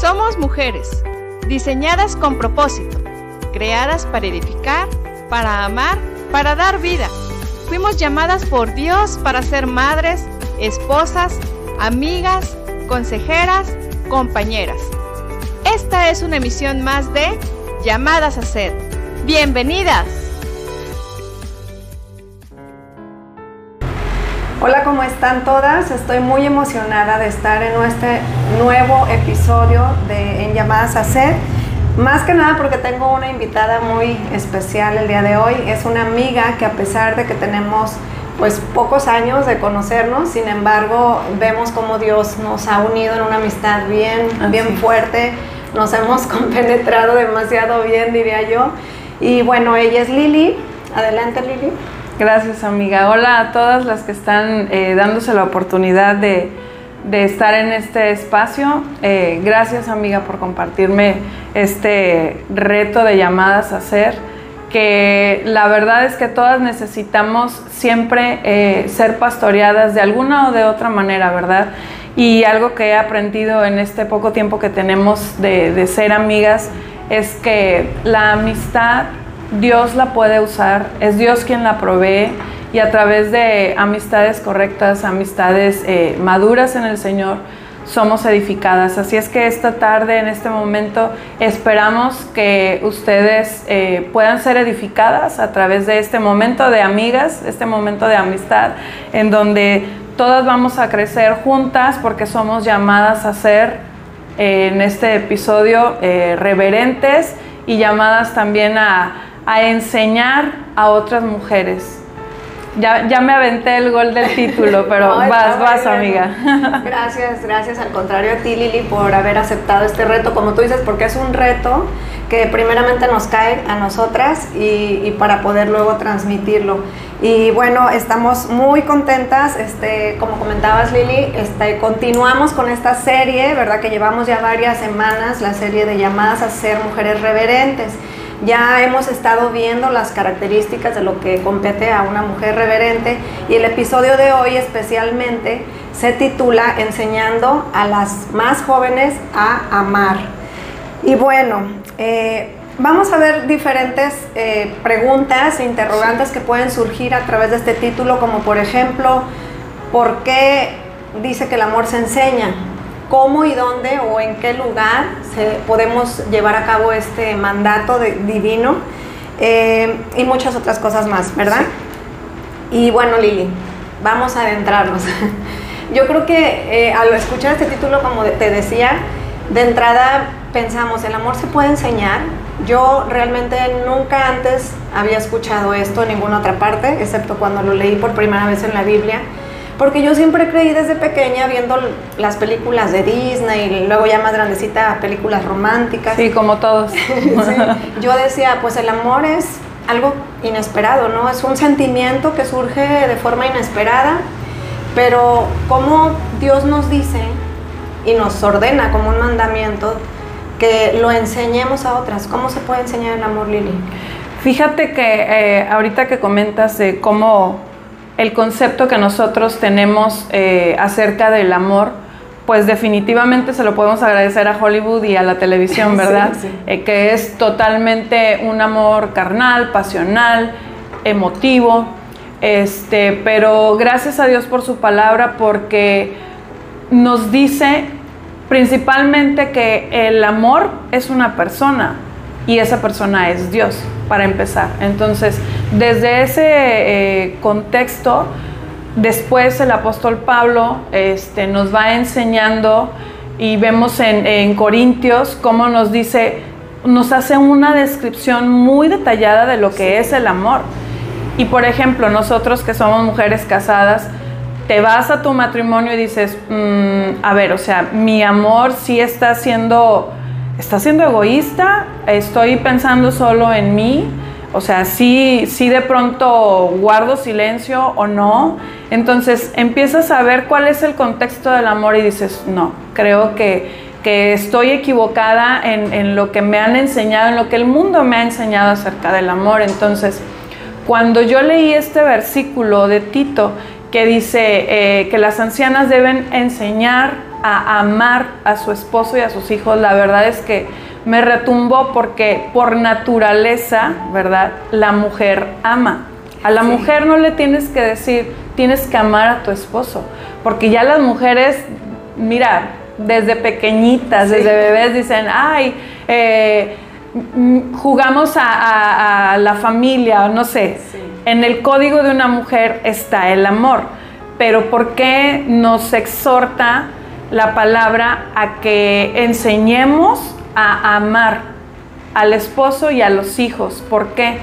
Somos mujeres, diseñadas con propósito, creadas para edificar, para amar, para dar vida. Fuimos llamadas por Dios para ser madres, esposas, amigas, consejeras, compañeras. Esta es una emisión más de Llamadas a Ser. Bienvenidas. Hola, ¿cómo están todas? Estoy muy emocionada de estar en este nuevo episodio de En Llamadas a Ser. Más que nada porque tengo una invitada muy especial el día de hoy. Es una amiga que a pesar de que tenemos pues pocos años de conocernos, sin embargo vemos cómo Dios nos ha unido en una amistad bien, bien fuerte. Nos hemos compenetrado demasiado bien, diría yo. Y bueno, ella es Lili. Adelante, Lili. Gracias, amiga. Hola a todas las que están eh, dándose la oportunidad de, estar en este espacio. Eh, gracias, amiga, por compartirme este reto de llamadas a ser, que la verdad es que todas necesitamos siempre eh, ser pastoreadas de alguna o de otra manera, ¿verdad? Y algo que he aprendido en este poco tiempo que tenemos de, de ser amigas es que la amistad Dios la puede usar, es Dios quien la provee y a través de amistades correctas, amistades eh, maduras en el Señor, somos edificadas. Así es que esta tarde, en este momento, esperamos que ustedes eh, puedan ser edificadas a través de este momento de amigas, este momento de amistad, en donde todas vamos a crecer juntas porque somos llamadas a ser eh, en este episodio reverentes y llamadas también a a enseñar a otras mujeres. Ya, ya me aventé el gol del título, pero vas, vas, amiga. Gracias, gracias al contrario a ti, Lili, por haber aceptado este reto, como tú dices, porque es un reto que primeramente nos cae a nosotras y, para poder luego transmitirlo. Y bueno, estamos muy contentas, este, como comentabas Lili, este, continuamos con esta serie, ¿verdad? Que llevamos ya varias semanas, la serie de llamadas a ser mujeres reverentes. Ya hemos estado viendo las características de lo que compete a una mujer reverente y el episodio de hoy especialmente se titula Enseñando a las más jóvenes a amar. Y bueno, eh, vamos a ver diferentes eh, preguntas e interrogantes que pueden surgir a través de este título, como por ejemplo, ¿por qué dice que el amor se enseña? Cómo y dónde o en qué lugar se, podemos llevar a cabo este mandato divino eh, y muchas otras cosas más, ¿verdad? Y bueno, Lili, vamos a adentrarnos. Yo creo que eh, al escuchar este título, como te decía, de entrada pensamos, ¿el amor se puede enseñar? Yo realmente nunca antes había escuchado esto en ninguna otra parte, excepto cuando lo leí por primera vez en la Biblia. Porque yo siempre creí desde pequeña viendo las películas de Disney y luego ya más grandecita películas románticas. Sí, como todos. yo decía, pues el amor es algo inesperado, ¿no? Es un sentimiento que surge de forma inesperada, pero como Dios nos dice y nos ordena como un mandamiento que lo enseñemos a otras. ¿Cómo se puede enseñar el amor, Lili? Fíjate que eh, ahorita que comentas de cómo el concepto que nosotros tenemos eh, acerca del amor, pues definitivamente se lo podemos agradecer a Hollywood y a la televisión, ¿verdad? Eh, que es totalmente un amor carnal, pasional, emotivo, este, pero gracias a Dios por su palabra porque nos dice principalmente que el amor es una persona y esa persona es Dios, para empezar. Entonces, desde ese eh, contexto, después el apóstol Pablo este, nos va enseñando y vemos en, Corintios cómo nos dice, nos hace una descripción muy detallada de lo que es el amor. Y por ejemplo, nosotros que somos mujeres casadas, te vas a tu matrimonio y dices, mm, a ver, o sea, mi amor sí está siendo, está siendo egoísta, estoy pensando solo en mí, o sea, sí, sí de pronto guardo silencio o no. Entonces empiezas a ver cuál es el contexto del amor y dices, no, creo que, estoy equivocada en, lo que me han enseñado, en lo que el mundo me ha enseñado acerca del amor. Entonces, cuando yo leí este versículo de Tito que dice eh, que las ancianas deben enseñar a amar a su esposo y a sus hijos, la verdad es que me retumbó porque por naturaleza, ¿verdad? La mujer ama. A la mujer no le tienes que decir, tienes que amar a tu esposo, porque ya las mujeres, mira, desde pequeñitas, desde bebés dicen, ay, eh, jugamos a, la familia, no sé. En el código de una mujer está el amor, pero ¿por qué nos exhorta la palabra a que enseñemos a amar al esposo y a los hijos? ¿Por qué?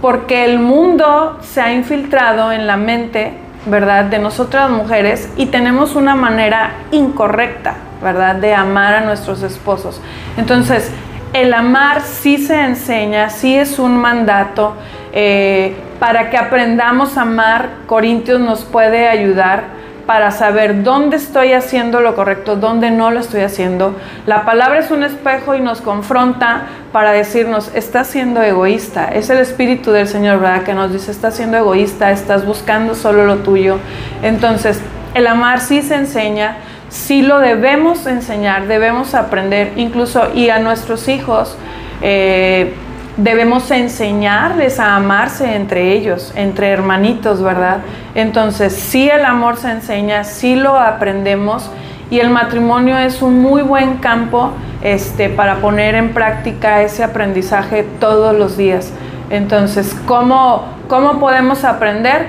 Porque el mundo se ha infiltrado en la mente, ¿verdad?, de nosotras mujeres y tenemos una manera incorrecta, ¿verdad?, de amar a nuestros esposos. Entonces, el amar sí se enseña, sí es un mandato. Eh, para que aprendamos a amar, Corintios nos puede ayudar para saber dónde estoy haciendo lo correcto, dónde no lo estoy haciendo. La palabra es un espejo y nos confronta para decirnos, estás siendo egoísta. Es el Espíritu del Señor, ¿verdad? Que nos dice, estás siendo egoísta, estás buscando solo lo tuyo. Entonces, el amar sí se enseña, sí lo debemos enseñar, debemos aprender, incluso y a nuestros hijos eh, debemos enseñarles a amarse entre ellos, entre hermanitos, ¿verdad? Entonces, sí el amor se enseña, sí lo aprendemos y el matrimonio es un muy buen campo este, para poner en práctica ese aprendizaje todos los días. Entonces, ¿cómo, cómo podemos aprender?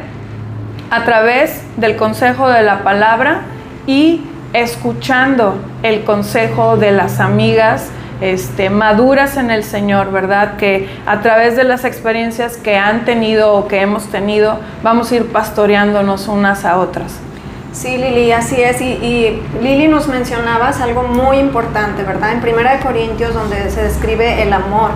A través del consejo de la palabra y escuchando el consejo de las amigas este, maduras en el Señor, ¿verdad? Que a través de las experiencias que han tenido o que hemos tenido, vamos a ir pastoreándonos unas a otras. Sí, Lili, así es. Y, y Lili nos mencionabas algo muy importante, ¿verdad? En Primera de Corintios, donde se describe el amor.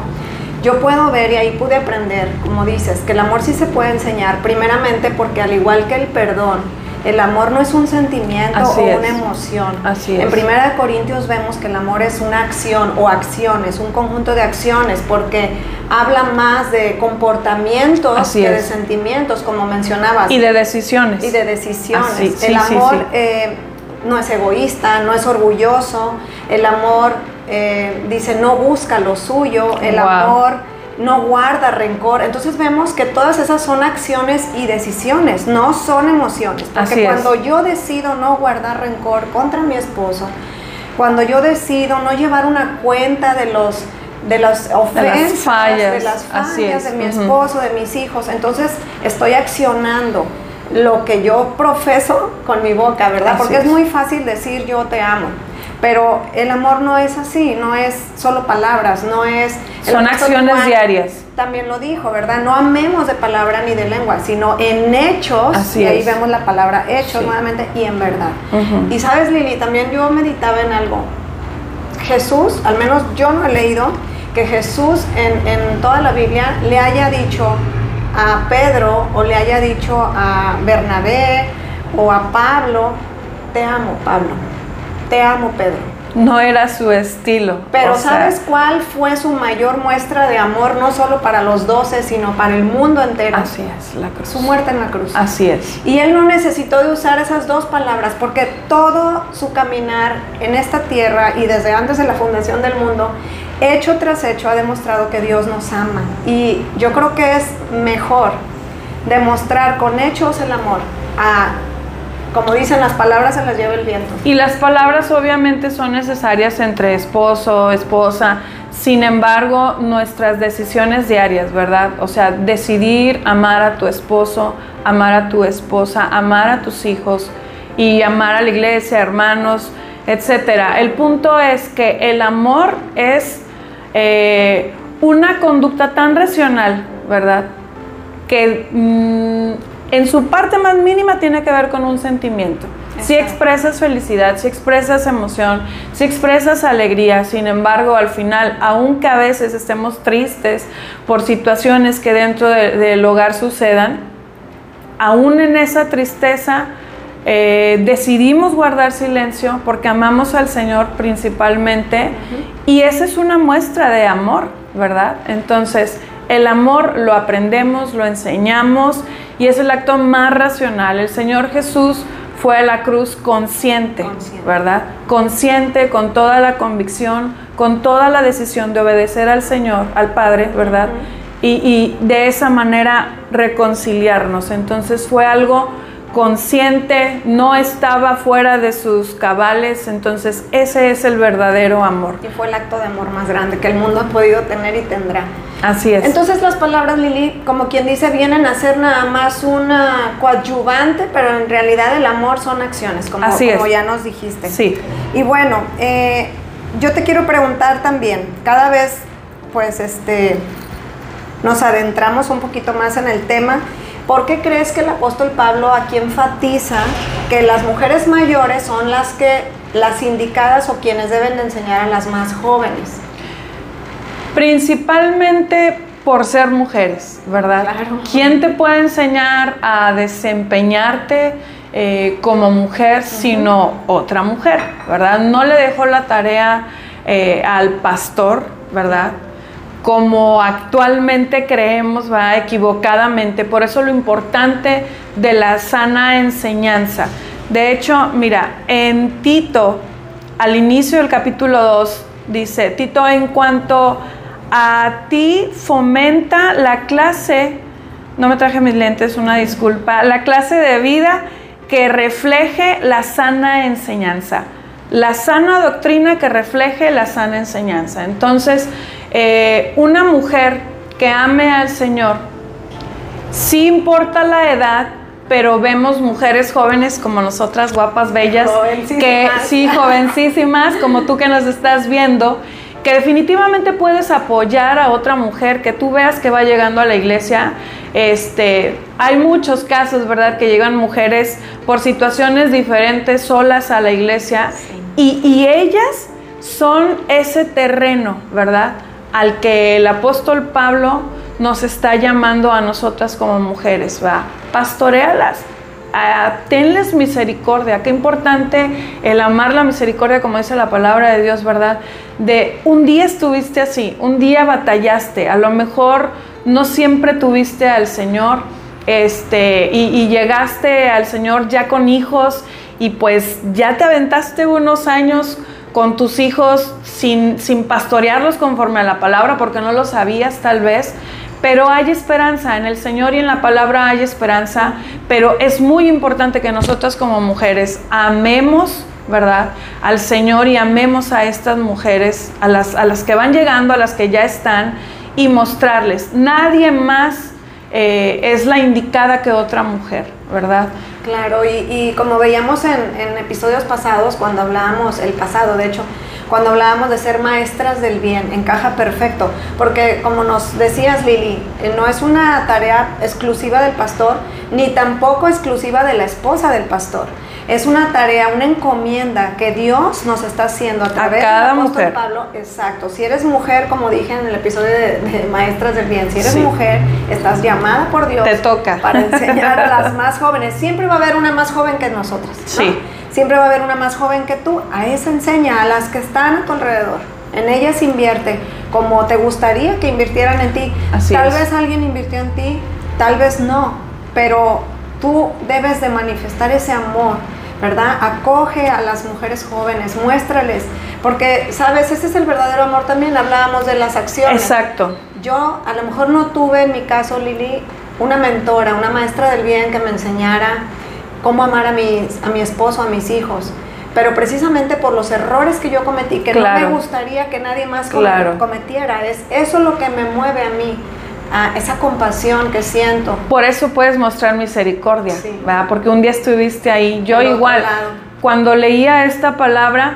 Yo puedo ver y ahí pude aprender, como dices, que el amor sí se puede enseñar, primeramente porque al igual que el perdón, el amor no es un sentimiento o una emoción. Así en Primera Corintios vemos que el amor es una acción o acciones, un conjunto de acciones, porque habla más de comportamientos que de sentimientos, como mencionabas. Y de decisiones. Y de decisiones. el amor eh, no es egoísta, no es orgulloso. El amor eh, dice no busca lo suyo. El amor no guarda rencor. Entonces vemos que todas esas son acciones y decisiones, no son emociones. Porque cuando yo decido no guardar rencor contra mi esposo, cuando yo decido no llevar una cuenta de los de las ofensas, de las fallas, de, las fallas de mi esposo, de mis hijos, entonces estoy accionando lo que yo profeso con mi boca, ¿verdad? Porque es muy fácil decir yo te amo pero el amor no es así, no es solo palabras, no es... Son acciones diarias. También lo dijo, ¿verdad? No amemos de palabra ni de lengua, sino en hechos, y ahí vemos la palabra hechos nuevamente, y en verdad. Y sabes, Lili, también yo meditaba en algo. Jesús, al menos yo no he leído, que Jesús en, en toda la Biblia le haya dicho a Pedro o le haya dicho a Bernabé o a Pablo, te amo, Pablo te amo, Pedro. No era su estilo. Pero ¿sabes cuál fue su mayor muestra de amor, no solo para los doce, sino para el mundo entero? Así es, la cruz. Su muerte en la cruz. Así es. Y él no necesitó de usar esas dos palabras, porque todo su caminar en esta tierra y desde antes de la fundación del mundo, hecho tras hecho, ha demostrado que Dios nos ama. Y yo creo que es mejor demostrar con hechos el amor a como dicen, las palabras se las lleva el viento. Y las palabras obviamente son necesarias entre esposo, esposa, sin embargo, nuestras decisiones diarias, ¿verdad? O sea, decidir amar a tu esposo, amar a tu esposa, amar a tus hijos y amar a la iglesia, hermanos, etcétera. El punto es que el amor es eh, una conducta tan racional, ¿verdad? Que mm, en su parte más mínima tiene que ver con un sentimiento. Si expresas felicidad, si expresas emoción, si expresas alegría, sin embargo, al final, aunque a veces estemos tristes por situaciones que dentro del hogar sucedan, aún en esa tristeza eh, decidimos guardar silencio porque amamos al Señor principalmente y esa es una muestra de amor, ¿verdad? Entonces, el amor lo aprendemos, lo enseñamos y es el acto más racional. El Señor Jesús fue a la cruz consciente, Consciente. ¿verdad? Consciente, con toda la convicción, con toda la decisión de obedecer al Señor, al Padre, ¿verdad? y, y de esa manera reconciliarnos. Entonces fue algo consciente, no estaba fuera de sus cabales, entonces ese es el verdadero amor. Y fue el acto de amor más grande que el mundo ha podido tener y tendrá. Así es. Entonces las palabras Lili, como quien dice, vienen a ser nada más una coadyuvante, pero en realidad el amor son acciones, como, Así como es. ya nos dijiste. sí. Y bueno, eh, yo te quiero preguntar también, cada vez pues este nos adentramos un poquito más en el tema, ¿por qué crees que el apóstol Pablo aquí enfatiza que las mujeres mayores son las que las indicadas o quienes deben de enseñar a las más jóvenes? Principalmente por ser mujeres, ¿verdad? Claro. ¿Quién te puede enseñar a desempeñarte eh, como mujer sino otra mujer, ¿verdad? No le dejó la tarea eh, al pastor, ¿verdad? Como actualmente creemos, va equivocadamente. Por eso lo importante de la sana enseñanza. De hecho, mira, en Tito, al inicio del capítulo 2, dice, Tito, en cuanto a ti fomenta la clase, no me traje mis lentes, una disculpa, la clase de vida que refleje la sana enseñanza, la sana doctrina que refleje la sana enseñanza. Entonces, eh, una mujer que ame al Señor, sí importa la edad, pero vemos mujeres jóvenes como nosotras, guapas, bellas, que sí, jovencísimas, como tú que nos estás viendo, que definitivamente puedes apoyar a otra mujer que tú veas que va llegando a la iglesia. Este, hay muchos casos, ¿verdad?, que llegan mujeres por situaciones diferentes solas a la iglesia y, y ellas son ese terreno, ¿verdad?, al que el apóstol Pablo nos está llamando a nosotras como mujeres, ¿va? Pastorealas, tenles misericordia. Qué importante el amar la misericordia, como dice la palabra de Dios, ¿verdad? De un día estuviste así, un día batallaste, a lo mejor no siempre tuviste al Señor, este, y, y llegaste al Señor ya con hijos y pues ya te aventaste unos años con tus hijos sin, sin pastorearlos conforme a la palabra porque no lo sabías tal vez. Pero hay esperanza en el Señor y en la palabra hay esperanza. Pero es muy importante que nosotras como mujeres amemos, ¿verdad? Al Señor y amemos a estas mujeres, a las, a las que van llegando, a las que ya están, y mostrarles. Nadie más eh, es la indicada que otra mujer, ¿verdad? Claro, y, como veíamos en, en episodios pasados, cuando hablábamos, el pasado de hecho, cuando hablábamos de ser maestras del bien, encaja perfecto, porque como nos decías Lili, eh, no es una tarea exclusiva del pastor, ni tampoco exclusiva de la esposa del pastor. Es una tarea, una encomienda que Dios nos está haciendo a través cada del apóstol mujer. Pablo. Exacto. Si eres mujer, como dije en el episodio de, de Maestras del Bien, si eres Sí. mujer, estás llamada por Dios Te toca. para enseñar a las más jóvenes. Siempre va a haber una más joven que nosotras. ¿no? Sí. Siempre va a haber una más joven que tú. A esa enseña, a las que están a tu alrededor. En ellas invierte como te gustaría que invirtieran en ti. Así tal es. vez alguien invirtió en ti, tal vez no, pero tú debes de manifestar ese amor. ¿Verdad? Acoge a las mujeres jóvenes, muéstrales, porque, sabes, ese es el verdadero amor también, hablábamos de las acciones. Exacto. Yo a lo mejor no tuve en mi caso, Lili, una mentora, una maestra del bien que me enseñara cómo amar a, mis, a mi esposo, a mis hijos. Pero precisamente por los errores que yo cometí, que no Claro. me gustaría que nadie más Claro. cometiera, es eso lo que me mueve a mí, a esa compasión que siento. Por eso puedes mostrar misericordia, Sí. ¿verdad? Porque un día estuviste ahí. Yo igual, cuando leía esta palabra,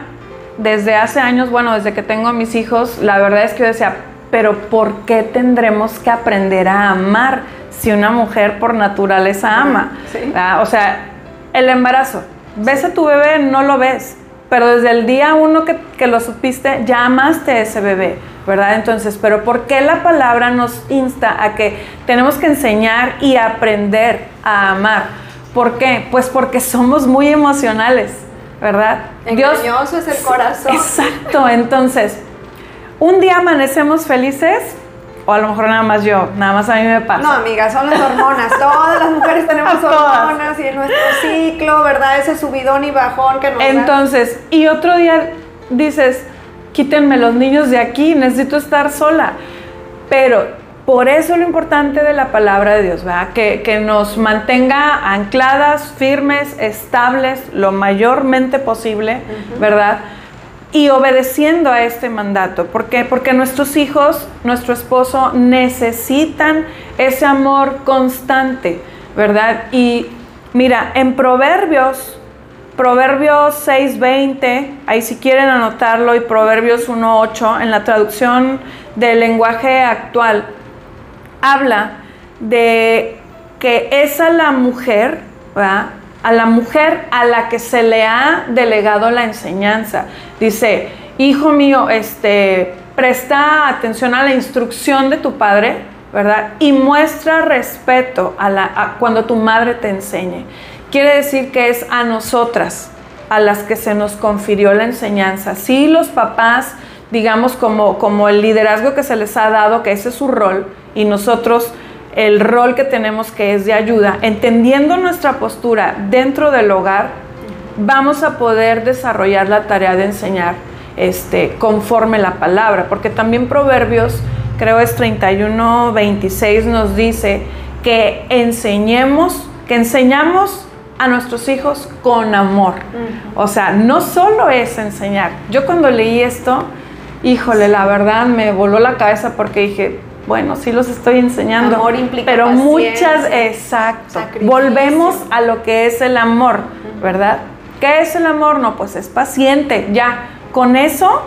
desde hace años, bueno, desde que tengo a mis hijos, la verdad es que yo decía, pero ¿por qué tendremos que aprender a amar si una mujer por naturaleza ama? Sí. O sea, el embarazo. Ves a tu bebé, no lo ves. Pero desde el día uno que, que lo supiste, ya amaste a ese bebé, ¿verdad? Entonces, pero ¿por qué la palabra nos insta a que tenemos que enseñar y aprender a amar? ¿Por qué? Pues porque somos muy emocionales, ¿verdad? Engañoso es el corazón. Exacto, entonces, un día amanecemos felices O a lo mejor nada más yo, nada más a mí me pasa. No, amiga, son las hormonas. Todas las mujeres tenemos hormonas y en nuestro ciclo, ¿verdad? Ese subidón y bajón que nos Entonces, y otro día dices, quítenme los niños de aquí, necesito estar sola. Pero por eso lo importante de la palabra de Dios, ¿verdad? Que, que nos mantenga ancladas, firmes, estables, lo mayormente posible, ¿verdad? Y obedeciendo a este mandato. ¿Por qué? Porque nuestros hijos, nuestro esposo necesitan ese amor constante, ¿verdad? Y mira, en Proverbios, Proverbios 6:20, ahí si quieren anotarlo, y Proverbios 1:8, en la traducción del lenguaje actual, habla de que es a la mujer, ¿verdad? A la mujer a la que se le ha delegado la enseñanza. Dice, hijo mío, este, presta atención a la instrucción de tu padre, ¿verdad? Y muestra respeto a la, cuando tu madre te enseñe. Quiere decir que es a nosotras a las que se nos confirió la enseñanza. Sí, los papás, digamos, como, como el liderazgo que se les ha dado, que ese es su rol, y nosotros el rol que tenemos que es de ayuda, entendiendo nuestra postura dentro del hogar, vamos a poder desarrollar la tarea de enseñar este, conforme la palabra, porque también Proverbios, creo es 31, 26, nos dice que enseñemos, que enseñamos a nuestros hijos con amor. O sea, no solo es enseñar. Yo cuando leí esto, híjole, la verdad me voló la cabeza porque dije, bueno, sí los estoy enseñando. Amor implica pero muchas, exacto. Volvemos a lo que es el amor, ¿verdad? ¿Qué es el amor? No, pues es paciente, ya. Con eso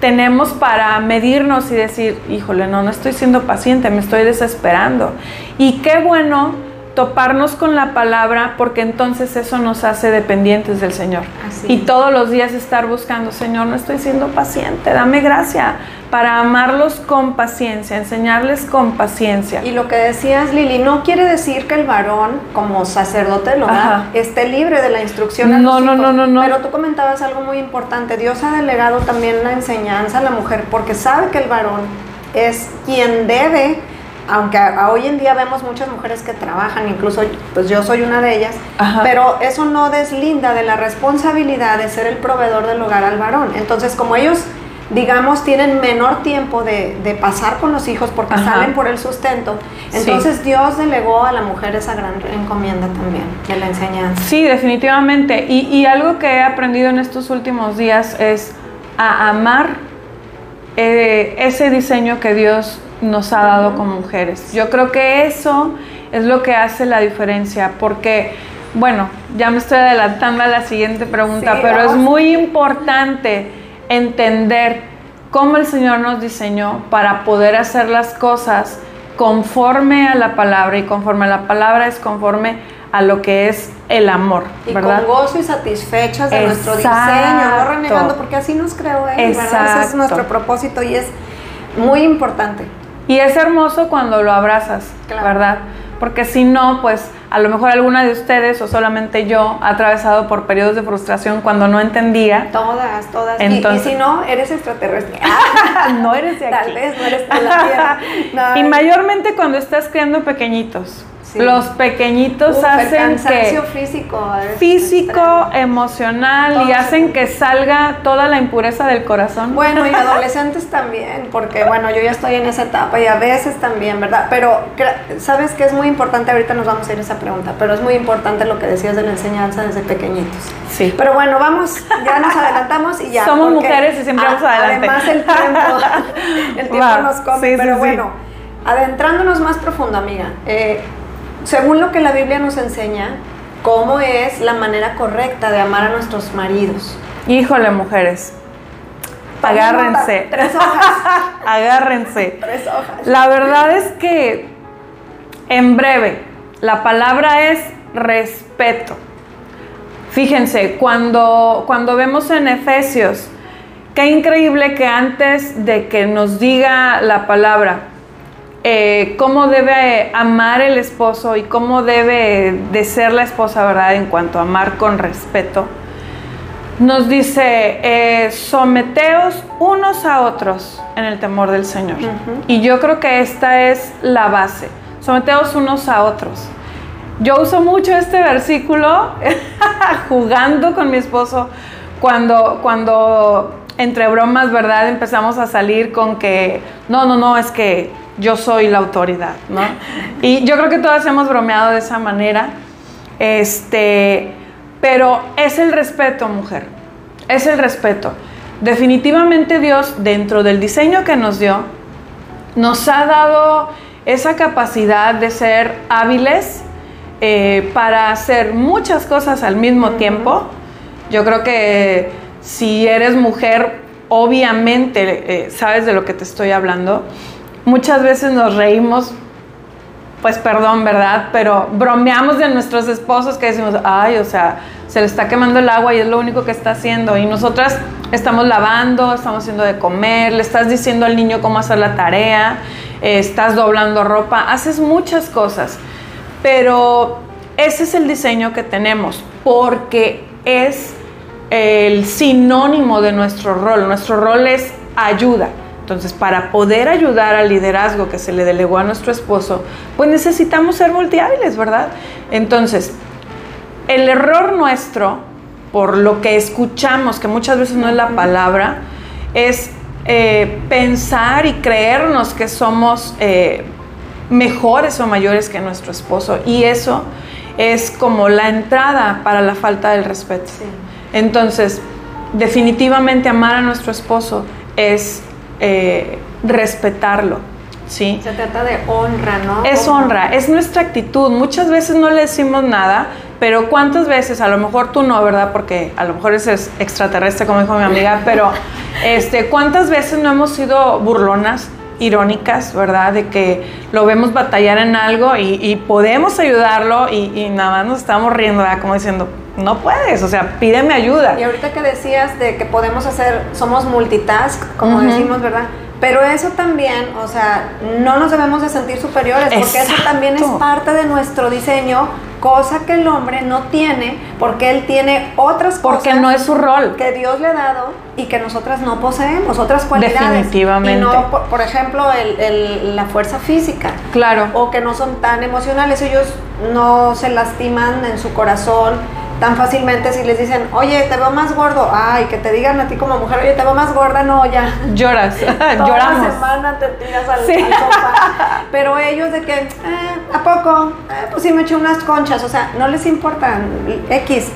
tenemos para medirnos y decir, híjole, no, no estoy siendo paciente, me estoy desesperando. Y qué bueno toparnos con la palabra porque entonces eso nos hace dependientes del Señor. y todos los días estar buscando, Señor, no estoy siendo paciente, dame gracia para amarlos con paciencia, enseñarles con paciencia. Y lo que decías, Lili, no quiere decir que el varón, como sacerdote lo esté libre de la instrucción. A no, no, no, no, no. Pero tú comentabas algo muy importante. Dios ha delegado también la enseñanza a la mujer porque sabe que el varón es quien debe aunque hoy en día vemos muchas mujeres que trabajan, incluso pues yo soy una de ellas, pero eso no deslinda de la responsabilidad de ser el proveedor del hogar al varón. Entonces, como ellos digamos, tienen menor tiempo de, pasar con los hijos porque salen por el sustento. Entonces Dios delegó a la mujer esa gran encomienda también de la enseñanza. Sí, definitivamente. Y, algo que he aprendido en estos últimos días es a amar eh, ese diseño que Dios nos ha dado como mujeres. Yo creo que eso es lo que hace la diferencia porque... Bueno, ya me estoy adelantando a la siguiente pregunta, pero es muy importante entender cómo el Señor nos diseñó para poder hacer las cosas conforme a la palabra y conforme a la palabra es conforme a lo que es el amor, y con gozo y satisfechas de nuestro diseño, no renegando, porque así nos creó Él, Ese es nuestro propósito y es muy importante. Y es hermoso cuando lo abrazas, ¿verdad? Porque si no, pues a lo mejor alguna de ustedes o solamente yo ha atravesado por periodos de frustración cuando no entendía. Todas, todas. y, si no, eres extraterrestre. no eres de aquí. Tal vez no eres de la Tierra. y mayormente cuando estás criando pequeñitos. Los pequeñitos hacen que físico, físico, emocional y hacen que salga toda la impureza del corazón. Bueno, y adolescentes también, porque bueno, yo ya estoy en esa etapa y a veces también, ¿verdad? Pero sabes que es muy importante, ahorita nos vamos a ir a esa pregunta, pero es muy importante lo que decías de la enseñanza desde pequeñitos. Sí. Pero bueno, vamos, ya nos adelantamos y ya. Somos mujeres y siempre vamos adelante. Además el tiempo, el tiempo nos come, pero bueno, adentrándonos más profundo, amiga. Eh, según lo que la Biblia nos enseña, cómo es la manera correcta de amar a nuestros maridos. Híjole, mujeres. Agárrense. Tres hojas. Agárrense. Tres hojas. La verdad es que, en breve, la palabra es respeto. Fíjense, cuando, cuando vemos en Efesios, qué increíble que antes de que nos diga la palabra, eh, cómo debe amar el esposo y cómo debe de ser la esposa, ¿verdad? En cuanto a amar con respeto. nos dice, eh, someteos unos a otros en el temor del Señor. Y yo creo que esta es la base, someteos unos a otros. Yo uso mucho este versículo jugando con mi esposo cuando, cuando entre bromas, ¿verdad? Empezamos a salir con que, no, no, no, es que yo soy la autoridad, ¿no? Y yo creo que todas hemos bromeado de esa manera. Este, pero es el respeto, mujer. Es el respeto. Definitivamente Dios, dentro del diseño que nos dio, nos ha dado esa capacidad de ser hábiles eh, para hacer muchas cosas al mismo tiempo. Yo creo que si eres mujer, obviamente eh, sabes de lo que te estoy hablando. Muchas veces nos reímos pues perdón, ¿verdad? Pero bromeamos de nuestros esposos que decimos, ay, o sea, se le está quemando el agua y es lo único que está haciendo. Y nosotras estamos lavando, estamos haciendo de comer, le estás diciendo al niño cómo hacer la tarea, estás doblando ropa, haces muchas cosas. Pero ese es el diseño que tenemos, porque es el sinónimo de nuestro rol. Nuestro rol es ayuda. Entonces, para poder ayudar al liderazgo que se le delegó a nuestro esposo, pues necesitamos ser volteables, ¿verdad? Entonces, el error nuestro, por lo que escuchamos, que muchas veces no es la palabra, es eh, pensar y creernos que somos eh, mejores o mayores que nuestro esposo. Y eso es como la entrada para la falta del respeto. Entonces, definitivamente amar a nuestro esposo es eh, respetarlo. ¿sí? Se trata de honra, ¿no? Es honra, es nuestra actitud. Muchas veces no le decimos nada, pero ¿cuántas veces? A lo mejor tú no, ¿verdad? Porque a lo mejor es extraterrestre, como dijo mi amiga, pero este, ¿cuántas veces no hemos sido burlonas? irónicas, ¿verdad? De que lo vemos batallar en algo y, podemos ayudarlo y, nada más nos estamos riendo, ¿verdad? Como diciendo, no puedes, o sea, pídeme ayuda. Y ahorita que decías de que podemos hacer, somos multitask, como decimos, ¿verdad? Pero eso también, o sea, no nos debemos de sentir superiores, porque eso también es parte de nuestro diseño, cosa que el hombre no tiene, porque él tiene otras cosas. Porque no es su rol. Que Dios le ha dado y que nosotras no poseemos, otras cualidades. Definitivamente. Y no, por, ejemplo, la fuerza física. Claro. O que no son tan emocionales, ellos no se lastiman en su corazón tan fácilmente si les dicen, oye, te veo más gordo, ay, que te digan a ti como mujer, oye, te veo más gorda, no, ya. Lloras, Toda lloramos. la semana te tiras al, sofá. Pero ellos de que, eh, ¿a poco? Eh, pues sí me eché unas conchas, o sea, no les importa X.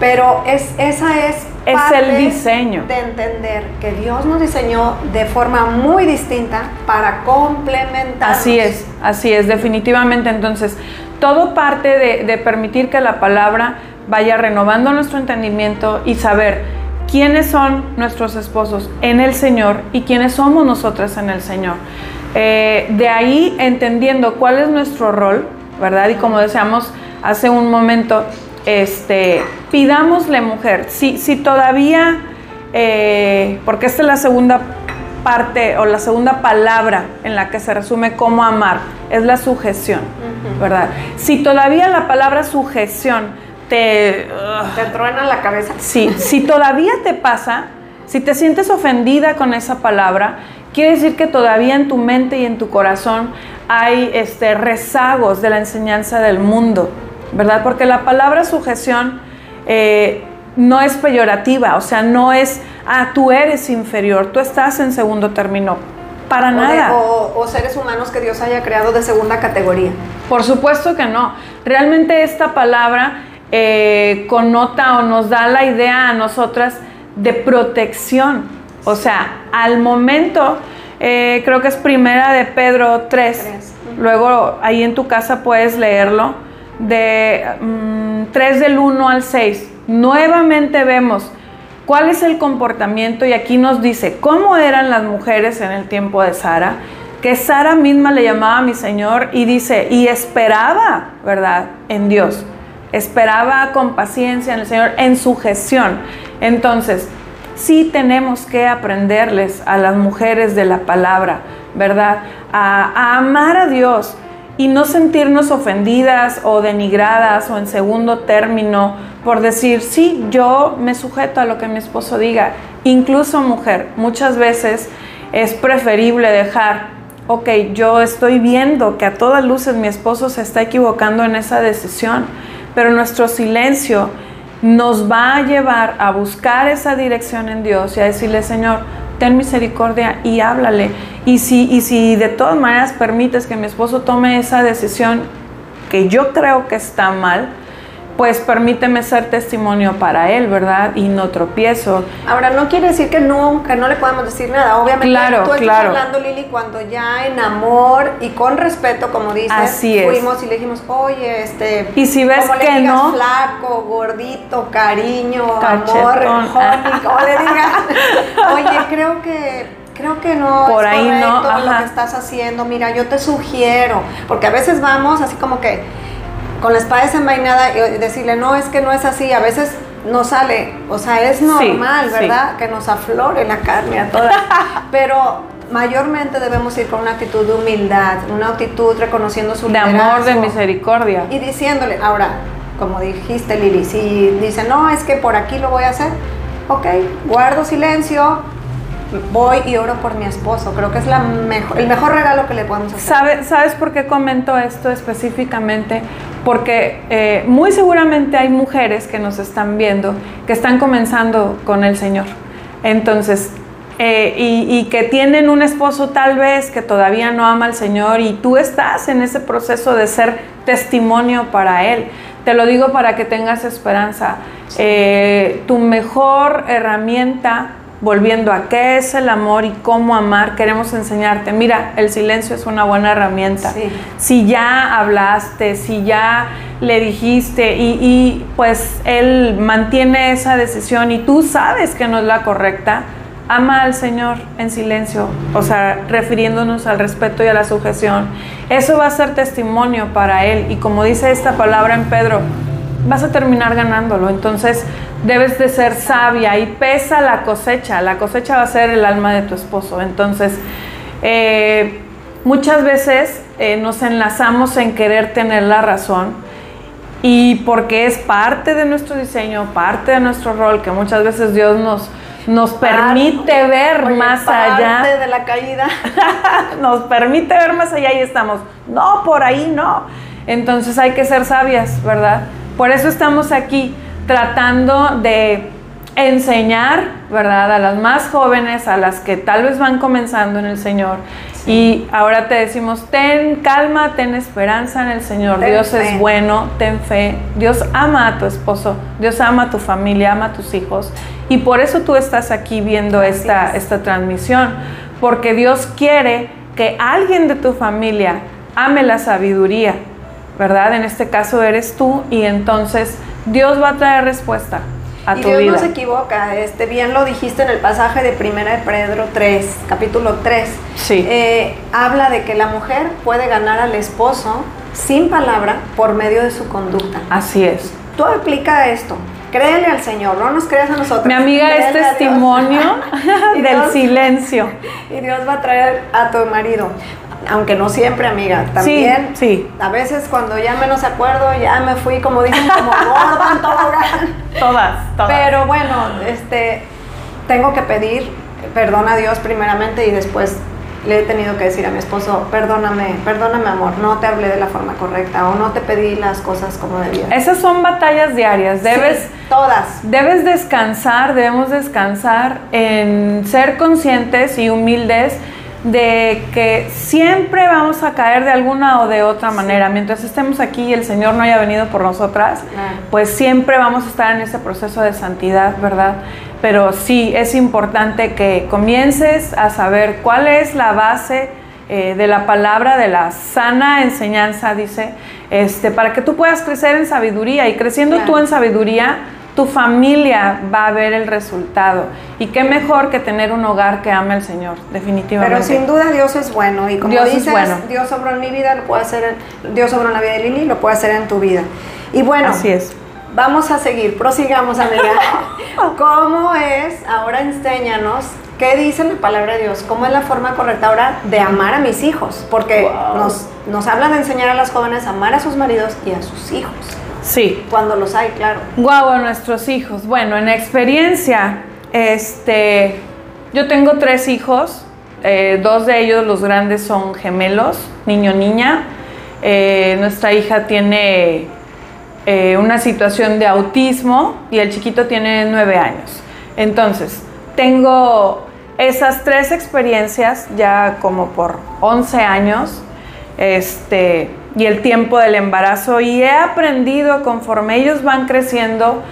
Pero es, esa es es el diseño. De entender que Dios nos diseñó de forma muy distinta para complementar. Así es, así es, definitivamente. Entonces, todo parte de, de permitir que la palabra vaya renovando nuestro entendimiento y saber quiénes son nuestros esposos en el Señor y quiénes somos nosotras en el Señor. Eh, de ahí entendiendo cuál es nuestro rol, ¿verdad? Y como decíamos hace un momento, este, pidámosle mujer, si, si todavía, eh, porque esta es la segunda parte o la segunda palabra en la que se resume cómo amar, es la sujeción, ¿verdad? Si todavía la palabra sujeción te... ¿Te truena la cabeza? Sí, si todavía te pasa, si te sientes ofendida con esa palabra, quiere decir que todavía en tu mente y en tu corazón hay este, rezagos de la enseñanza del mundo, ¿verdad? Porque la palabra sujeción eh, no es peyorativa, o sea, no es, ah, tú eres inferior, tú estás en segundo término, para nada. o, seres humanos que Dios haya creado de segunda categoría. Por supuesto que no. Realmente esta palabra eh, connota o nos da la idea a nosotras de protección. O sea, al momento, eh, creo que es primera de Pedro 3, luego ahí en tu casa puedes leerlo, de 3 mm, del 1 al 6. Nuevamente vemos cuál es el comportamiento y aquí nos dice cómo eran las mujeres en el tiempo de Sara, que Sara misma le llamaba a mi Señor y dice, y esperaba, ¿verdad?, en Dios esperaba con paciencia en el Señor, en su gestión. Entonces, sí tenemos que aprenderles a las mujeres de la palabra, ¿verdad? A, amar a Dios y no sentirnos ofendidas o denigradas o en segundo término por decir, sí, yo me sujeto a lo que mi esposo diga. Incluso mujer, muchas veces es preferible dejar, ok, yo estoy viendo que a todas luces mi esposo se está equivocando en esa decisión, pero nuestro silencio nos va a llevar a buscar esa dirección en Dios y a decirle, Señor, ten misericordia y háblale. Y si, y si de todas maneras permites que mi esposo tome esa decisión que yo creo que está mal, pues permíteme ser testimonio para él, ¿verdad? Y no tropiezo. Ahora, no quiere decir que nunca no le podemos decir nada. Obviamente, claro, tú estás claro. hablando, Lili, cuando ya en amor y con respeto, como dices, Así es. fuimos y le dijimos, oye, este. Y si ves como le que digas, no- flaco, gordito, cariño, Cachetón. amor, honey, como le digas. Oye, creo que. Creo que no Por es ahí no, correcto lo ajá. que estás haciendo. Mira, yo te sugiero, porque a veces vamos así como que con la espada desenvainada y decirle, no, es que no es así, a veces no sale, o sea, es normal, sí. ¿verdad? Que nos aflore la carne a todas, pero mayormente debemos ir con una actitud de humildad, una actitud reconociendo su De amor, de misericordia. y diciéndole, ahora, como dijiste Lili, si dice, no, es que por aquí lo voy a hacer, ok, guardo silencio, voy y oro por mi esposo, creo que es la mejor, el mejor regalo que le podemos hacer. ¿Sabe- ¿Sabes por qué comento esto específicamente? Porque eh, muy seguramente hay mujeres que nos están viendo que están comenzando con el Señor. Entonces, eh, y, y que tienen un esposo tal vez que todavía no ama al Señor y tú estás en ese proceso de ser testimonio para Él. Te lo digo para que tengas esperanza. Eh, tu mejor herramienta volviendo a qué es el amor y cómo amar, queremos enseñarte. Mira, el silencio es una buena herramienta. Sí. Si ya hablaste, si ya le dijiste y, y, pues él mantiene esa decisión y tú sabes que no es la correcta, ama al Señor en silencio, o sea, refiriéndonos al respeto y a la sujeción. Eso va a ser testimonio para él y como dice esta palabra en Pedro, vas a terminar ganándolo. Entonces debes de ser sabia y pesa la cosecha. La cosecha va a ser el alma de tu esposo. Entonces, eh, muchas veces eh, nos enlazamos en querer tener la razón y porque es parte de nuestro diseño, parte de nuestro rol, que muchas veces Dios nos, nos permite ver Oye, más parte allá de la caída. nos permite ver más allá y estamos, no, por ahí no. Entonces hay que ser sabias, ¿verdad? Por eso estamos aquí tratando de enseñar, ¿verdad? A las más jóvenes, a las que tal vez van comenzando en el Señor. Y ahora te decimos, ten calma, ten esperanza en el Señor. Ten Dios fe. es bueno, ten fe. Dios ama a tu esposo, Dios ama a tu familia, ama a tus hijos. Y por eso tú estás aquí viendo esta, es. esta transmisión, porque Dios quiere que alguien de tu familia ame la sabiduría, ¿verdad? En este caso eres tú y entonces Dios va a traer respuesta a y tu Dios vida. no se equivoca, este, bien lo dijiste en el pasaje de Primera de Pedro 3, capítulo 3. Sí. Eh, habla de que la mujer puede ganar al esposo sin palabra por medio de su conducta. Así es. Tú aplica esto. Créele al Señor, no nos creas a nosotros. Mi amiga es Créele Dios. testimonio del Dios- silencio. Y Dios va a traer a tu marido. Aunque no siempre, amiga. También. sí. A veces cuando ya menos acuerdo, ya me fui, como dicen, como en tobogán. Todas, todas. Pero bueno, este, tengo que pedir perdón a Dios primeramente y después le he tenido que decir a mi esposo, perdóname, perdóname amor, no te hablé de la forma correcta o no te pedí las cosas como debía. Esas son batallas diarias. Debes, Sí, todas. debes descansar, debemos descansar en ser conscientes y humildes de que siempre vamos a caer de alguna o de otra manera. Mientras estemos aquí y el Señor no haya venido por nosotras, pues siempre vamos a estar en ese proceso de santidad, ¿verdad? Pero sí es importante que comiences a saber cuál es la base eh, de la palabra, de la sana enseñanza, dice, este, para que tú puedas crecer en sabiduría y creciendo tú en sabiduría, tu familia va a ver el resultado. Y qué mejor que tener un hogar que ame al Señor, definitivamente. Pero sin duda Dios es bueno y como Dios es dices, bueno. Dios sobró en mi vida, lo puede hacer, en- Dios sobró en la vida de Lili, lo puede hacer en tu vida. Y bueno, Así es. Vamos a seguir, prosigamos, amiga. ¿Cómo es? Ahora enséñanos qué dice la palabra de Dios, cómo es la forma correcta ahora de amar a mis hijos, porque Wow. nos nos habla de enseñar a las jóvenes a amar a sus maridos y a sus hijos. Sí. Cuando los hay, claro. Guau, a nuestros hijos. Bueno, en experiencia, este, yo tengo tres hijos. eh, dos de ellos, los grandes, son gemelos, niño, niña. Eh, nuestra hija tiene eh, una situación de autismo y el chiquito tiene nueve años. Entonces, tengo esas tres experiencias ya como por 11 años este, y el tiempo del embarazo y he aprendido conforme ellos van creciendo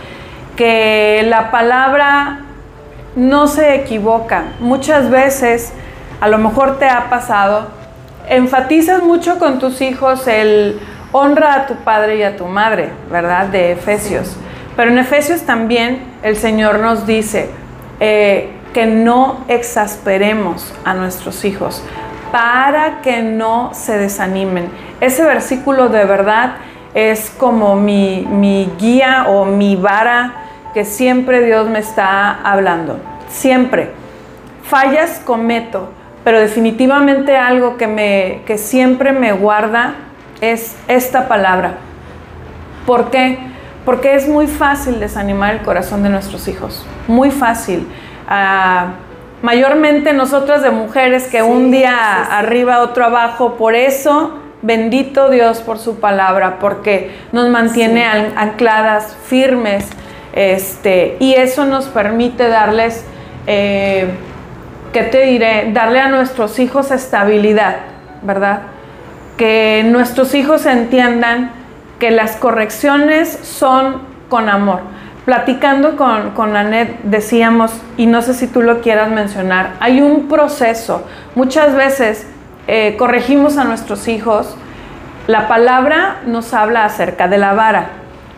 que la palabra no se equivoca. Muchas veces, a lo mejor te ha pasado, enfatizas mucho con tus hijos el honra a tu padre y a tu madre, ¿verdad? De Efesios. Pero en Efesios también el Señor nos dice eh, que no exasperemos a nuestros hijos para que no se desanimen. Ese versículo de verdad es como mi, mi guía o mi vara que siempre Dios me está hablando. Siempre. Fallas cometo, pero definitivamente algo que, me, que siempre me guarda es esta palabra. ¿Por qué? Porque es muy fácil desanimar el corazón de nuestros hijos. Muy fácil. Ah, mayormente nosotras de mujeres que Sí, un día sí, sí. arriba, otro abajo. Por eso, bendito Dios por su palabra, porque nos mantiene ancladas, firmes, este, y eso nos permite darles, eh, ¿qué te diré? Darle a nuestros hijos estabilidad, ¿verdad? Que nuestros hijos entiendan que las correcciones son con amor. Platicando con, con Anet decíamos, y no sé si tú lo quieras mencionar, hay un proceso. Muchas veces eh, corregimos a nuestros hijos, la palabra nos habla acerca de la vara.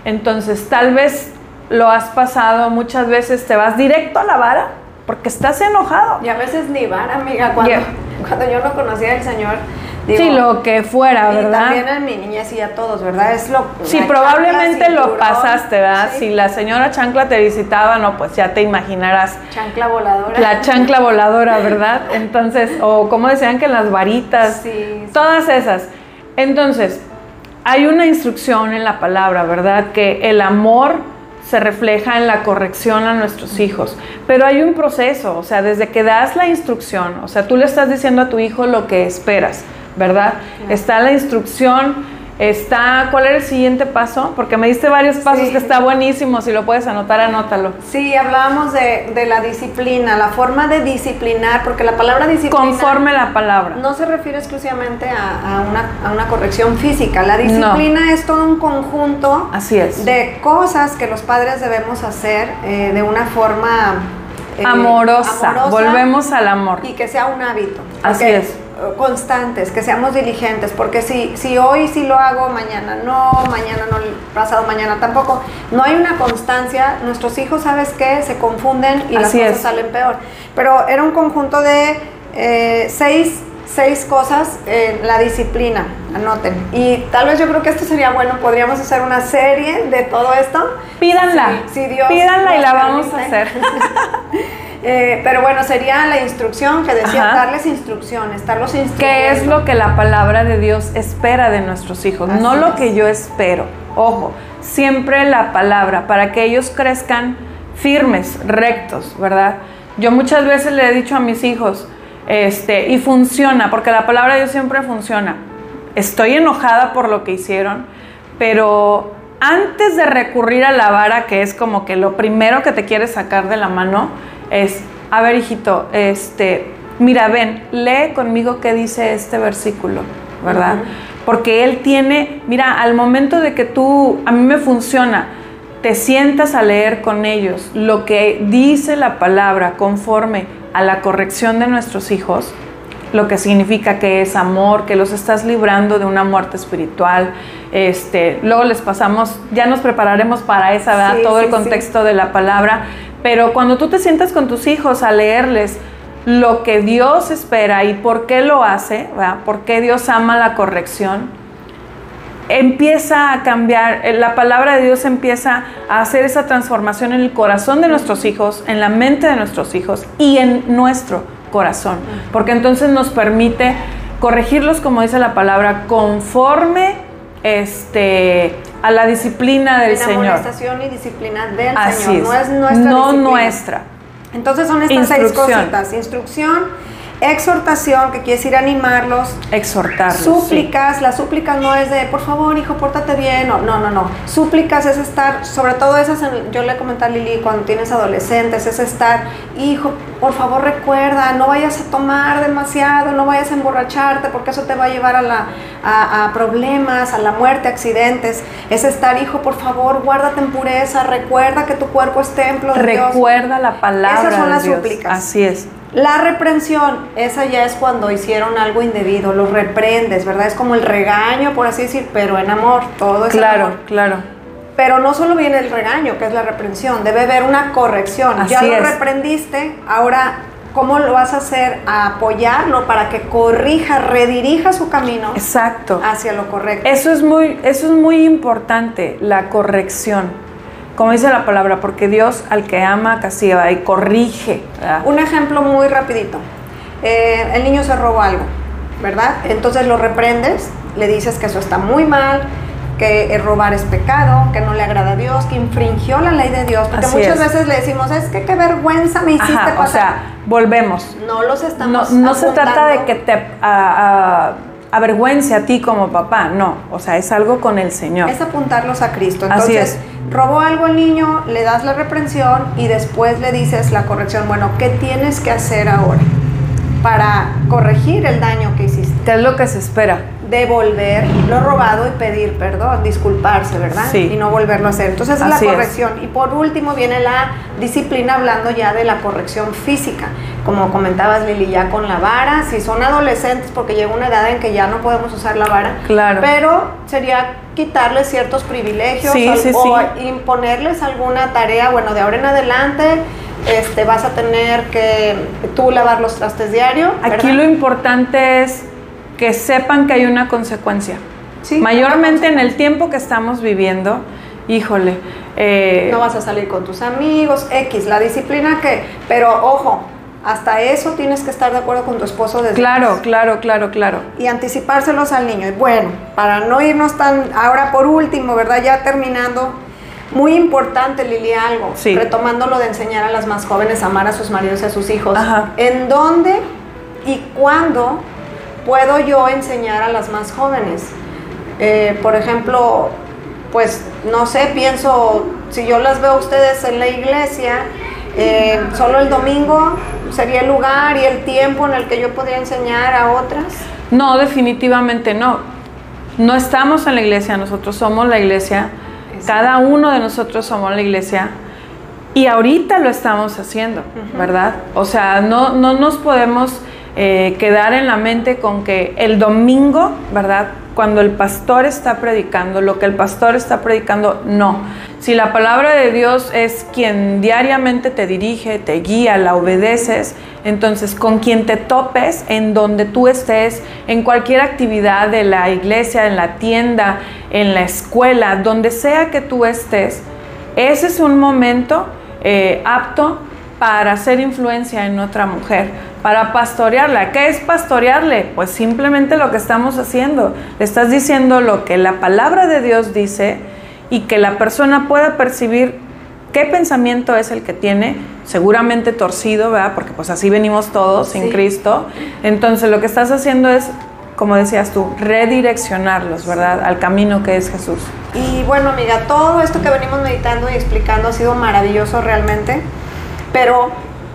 Entonces, tal vez lo has pasado, muchas veces te vas directo a la vara porque estás enojado. Y a veces ni van, amiga, cuando, cuando yo no conocía al Señor. Digo, sí, lo que fuera, y ¿verdad? también en mi niñez y a todos, ¿verdad? Es lo Sí, probablemente chancla, lo pasaste, ¿verdad? sí, Si la señora chancla te visitaba, no, pues ya te imaginarás Chancla voladora. la chancla voladora, ¿verdad? Entonces, o como decían que las varitas, Sí, sí. todas esas. Entonces, hay una instrucción en la palabra, ¿verdad? Que el amor se refleja en la corrección a nuestros hijos, pero hay un proceso, o sea, desde que das la instrucción, o sea, tú le estás diciendo a tu hijo lo que esperas, ¿verdad? Está la instrucción, está, ¿cuál era el siguiente paso? Porque me diste varios pasos Sí. que está buenísimo, si lo puedes anotar, anótalo. Sí, hablábamos de, de la disciplina, la forma de disciplinar, porque la palabra disciplina Conforme la palabra. no se refiere exclusivamente a, a una, a una corrección física. La disciplina es todo un conjunto Así es. de cosas que los padres debemos hacer eh, de una forma eh, amorosa. amorosa Volvemos al amor. y que sea un hábito. Así es. Constantes, que seamos diligentes, porque si, si hoy sí lo hago, mañana no, mañana no, pasado mañana tampoco. No hay una constancia, nuestros hijos, ¿sabes qué? Se confunden y Así las cosas es. salen peor. Pero era un conjunto de eh, seis, seis cosas, eh, la disciplina, anoten. Y tal vez yo creo que esto sería bueno, podríamos hacer una serie de todo esto. Pídanla. Si, si Dios Pídanla y la vamos a hacer. Eh, pero bueno, sería la instrucción que decía, Ajá. darles instrucciones, darlos instruyendo. ¿Qué es lo que la palabra de Dios espera de nuestros hijos? no lo que yo espero. Ojo, siempre la palabra, para que ellos crezcan firmes, rectos, ¿verdad? Yo muchas veces le he dicho a mis hijos, este, y funciona, porque la palabra de Dios siempre funciona. Estoy enojada por lo que hicieron, pero antes de recurrir a la vara, que es como que lo primero que te quieres sacar de la mano, es, a ver, hijito, este, mira, ven, lee conmigo qué dice este versículo, ¿verdad? Porque él tiene, mira, al momento de que tú, a mí me funciona, te sientas a leer con ellos lo que dice la palabra conforme a la corrección de nuestros hijos, lo que significa que es amor, que los estás librando de una muerte espiritual. Este, luego les pasamos, ya nos prepararemos para esa, ¿verdad? Sí, Todo sí, el contexto de la palabra. Pero cuando tú te sientas con tus hijos a leerles lo que Dios espera y por qué lo hace, ¿verdad? por qué Dios ama la corrección, empieza a cambiar, eh, la palabra de Dios empieza a hacer esa transformación en el corazón de nuestros hijos, en la mente de nuestros hijos y en nuestro corazón, porque entonces nos permite corregirlos, como dice la palabra, conforme este, a la disciplina del En Señor. amonestación y disciplina del Así Señor, es. no es nuestra No disciplina. nuestra. Entonces son estas seis cositas. Instrucción, exhortación, que quiere decir animarlos, Exhortarlos. sí. Súplicas, la súplica no es de, por favor, hijo, pórtate bien. No, no, no, no. Súplicas es estar, sobre todo esas, en- yo le comenté a Lili, cuando tienes adolescentes, es estar, hijo, por favor recuerda, no vayas a tomar demasiado, no vayas a emborracharte, porque eso te va a llevar a, la, a, a problemas, a la muerte, accidentes. Es estar, hijo, por favor, guárdate en pureza, recuerda que tu cuerpo es templo de Dios. Recuerda la palabra Esas son de las Dios. súplicas. Así es. La reprensión, esa ya es cuando hicieron algo indebido, los reprendes, ¿verdad? Es como el regaño, por así decir, pero en amor, todo es Claro, amor. claro. Pero no solo viene el regaño, que es la reprensión, debe haber una corrección. ya lo es. reprendiste, ahora, ¿cómo lo vas a hacer? A apoyarlo para que corrija, redirija su camino Exacto. hacia lo correcto. Eso es muy, eso es muy importante, la corrección. Como dice la palabra, porque Dios al que ama castiga y corrige. ¿verdad? Un ejemplo muy rapidito. Eh, el niño se robó algo, ¿verdad? Entonces lo reprendes, le dices que eso está muy mal, que robar es pecado, que no le agrada a Dios, que infringió la ley de Dios. Porque Así muchas es. veces le decimos, es que qué vergüenza me hiciste Ajá, o pasar. sea, volvemos. no los No, estamos no se trata de que te avergüence a ti como papá, no. O sea, es algo con el Señor. Es apuntarlos a Cristo. Así Entonces, robó algo el niño, le das la reprensión y después le dices la corrección. Bueno, ¿qué tienes que hacer ahora para corregir el daño que hiciste? ¿Qué es lo que se espera? Devolver lo robado y pedir perdón, disculparse, ¿verdad? Sí. Y no volverlo a hacer. Entonces es la es. corrección. Y por último viene la disciplina hablando ya de la corrección física. Como comentabas Lili, ya con la vara, si son adolescentes, porque llega una edad en que ya no podemos usar la vara, Claro. pero sería quitarles ciertos privilegios Sí, al- sí, o imponerles alguna tarea, bueno, de ahora en adelante este, vas a tener que tú lavar los trastes diario. Aquí lo importante es que sepan que hay una consecuencia. Sí, Mayormente en el tiempo que estamos viviendo, híjole, eh, no vas a salir con tus amigos, X, la disciplina que, pero ojo, hasta eso tienes que estar de acuerdo con tu esposo desde claro, antes. claro, claro, claro. y anticipárselos al niño. Y bueno, para no irnos tan, ahora por último, ¿verdad? Ya terminando, muy importante, Lili, algo, Sí. retomando lo de enseñar a las más jóvenes a amar a sus maridos y a sus hijos. Ajá. ¿En dónde y cuándo puedo yo enseñar a las más jóvenes? Eh, por ejemplo, pues no sé, pienso, si yo las veo a ustedes en la iglesia, eh, solo el domingo sería el lugar y el tiempo en el que yo podría enseñar a otras. No, definitivamente no. No estamos en la iglesia, nosotros somos la iglesia. Cada uno de nosotros somos la iglesia. Y ahorita lo estamos haciendo, ¿verdad? O sea, no, no nos podemos eh, quedar en la mente con que el domingo, ¿verdad? Cuando el pastor está predicando, lo que el pastor está predicando, no. Si la palabra de Dios es quien diariamente te dirige, te guía, la obedeces, entonces con quien te topes, en donde tú estés, en cualquier actividad de la iglesia, en la tienda, en la escuela, donde sea que tú estés, ese es un momento eh, apto para hacer influencia en otra mujer, para pastorearla. ¿Qué es pastorearle? Pues simplemente lo que estamos haciendo. Le estás diciendo lo que la palabra de Dios dice y que la persona pueda percibir qué pensamiento es el que tiene, seguramente torcido, ¿verdad? Porque pues así venimos todos sin Sí. Cristo. Entonces lo que estás haciendo es, como decías tú, redireccionarlos, ¿verdad? Al camino que es Jesús. Y bueno, amiga, todo esto que venimos meditando y explicando ha sido maravilloso realmente, pero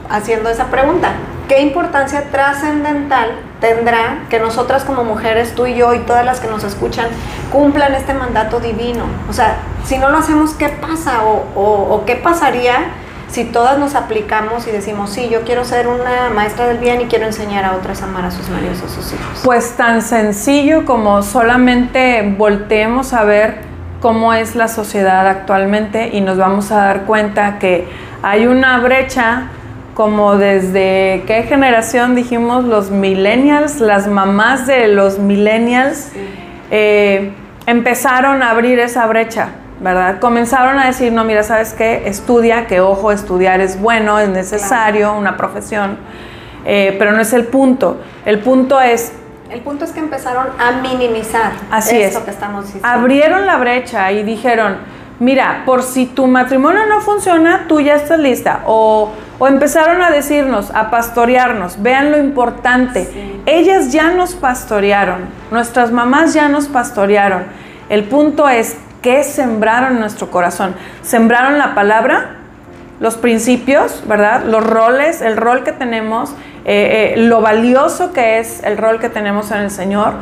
haciendo esa pregunta, ¿qué importancia trascendental tendrá que nosotras como mujeres, tú y yo y todas las que nos escuchan, cumplan este mandato divino? O sea, si no lo hacemos, ¿qué pasa? ¿O, qué pasaría si todas nos aplicamos y decimos, sí, yo quiero ser una maestra del bien y quiero enseñar a otras a amar a sus maridos a sus hijos? Pues tan sencillo como solamente volteemos a ver cómo es la sociedad actualmente y nos vamos a dar cuenta que hay una brecha como desde qué generación dijimos los millennials, las mamás de los millennials eh, empezaron a abrir esa brecha, ¿verdad? Comenzaron a decir, no, mira, ¿sabes qué? Estudia, que ojo, estudiar es bueno, es necesario, una profesión, eh, pero no es el punto. El punto es El punto es que empezaron a minimizar Así esto es. que estamos diciendo. Abrieron la brecha y dijeron, mira, por si tu matrimonio no funciona, tú ya estás lista. O, o empezaron a decirnos, a pastorearnos, vean lo importante. Sí. Ellas ya nos pastorearon, nuestras mamás ya nos pastorearon. El punto es, ¿qué sembraron en nuestro corazón? Sembraron la palabra, los principios, ¿verdad? Los roles, el rol que tenemos, eh, eh, lo valioso que es el rol que tenemos en el Señor,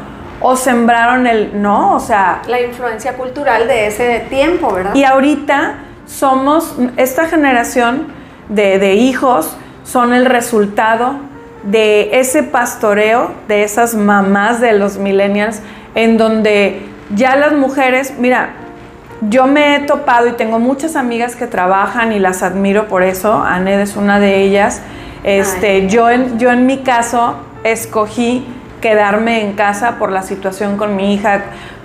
o sembraron el no, o sea, La influencia cultural de ese tiempo, ¿verdad? y ahorita somos, esta generación de, de hijos son el resultado de ese pastoreo, de esas mamás de los millennials, en donde ya las mujeres, mira, yo me he topado y tengo muchas amigas que trabajan y las admiro por eso, Aned es una de ellas. Este, Ay. yo, en, yo en mi caso escogí quedarme en casa por la situación con mi hija.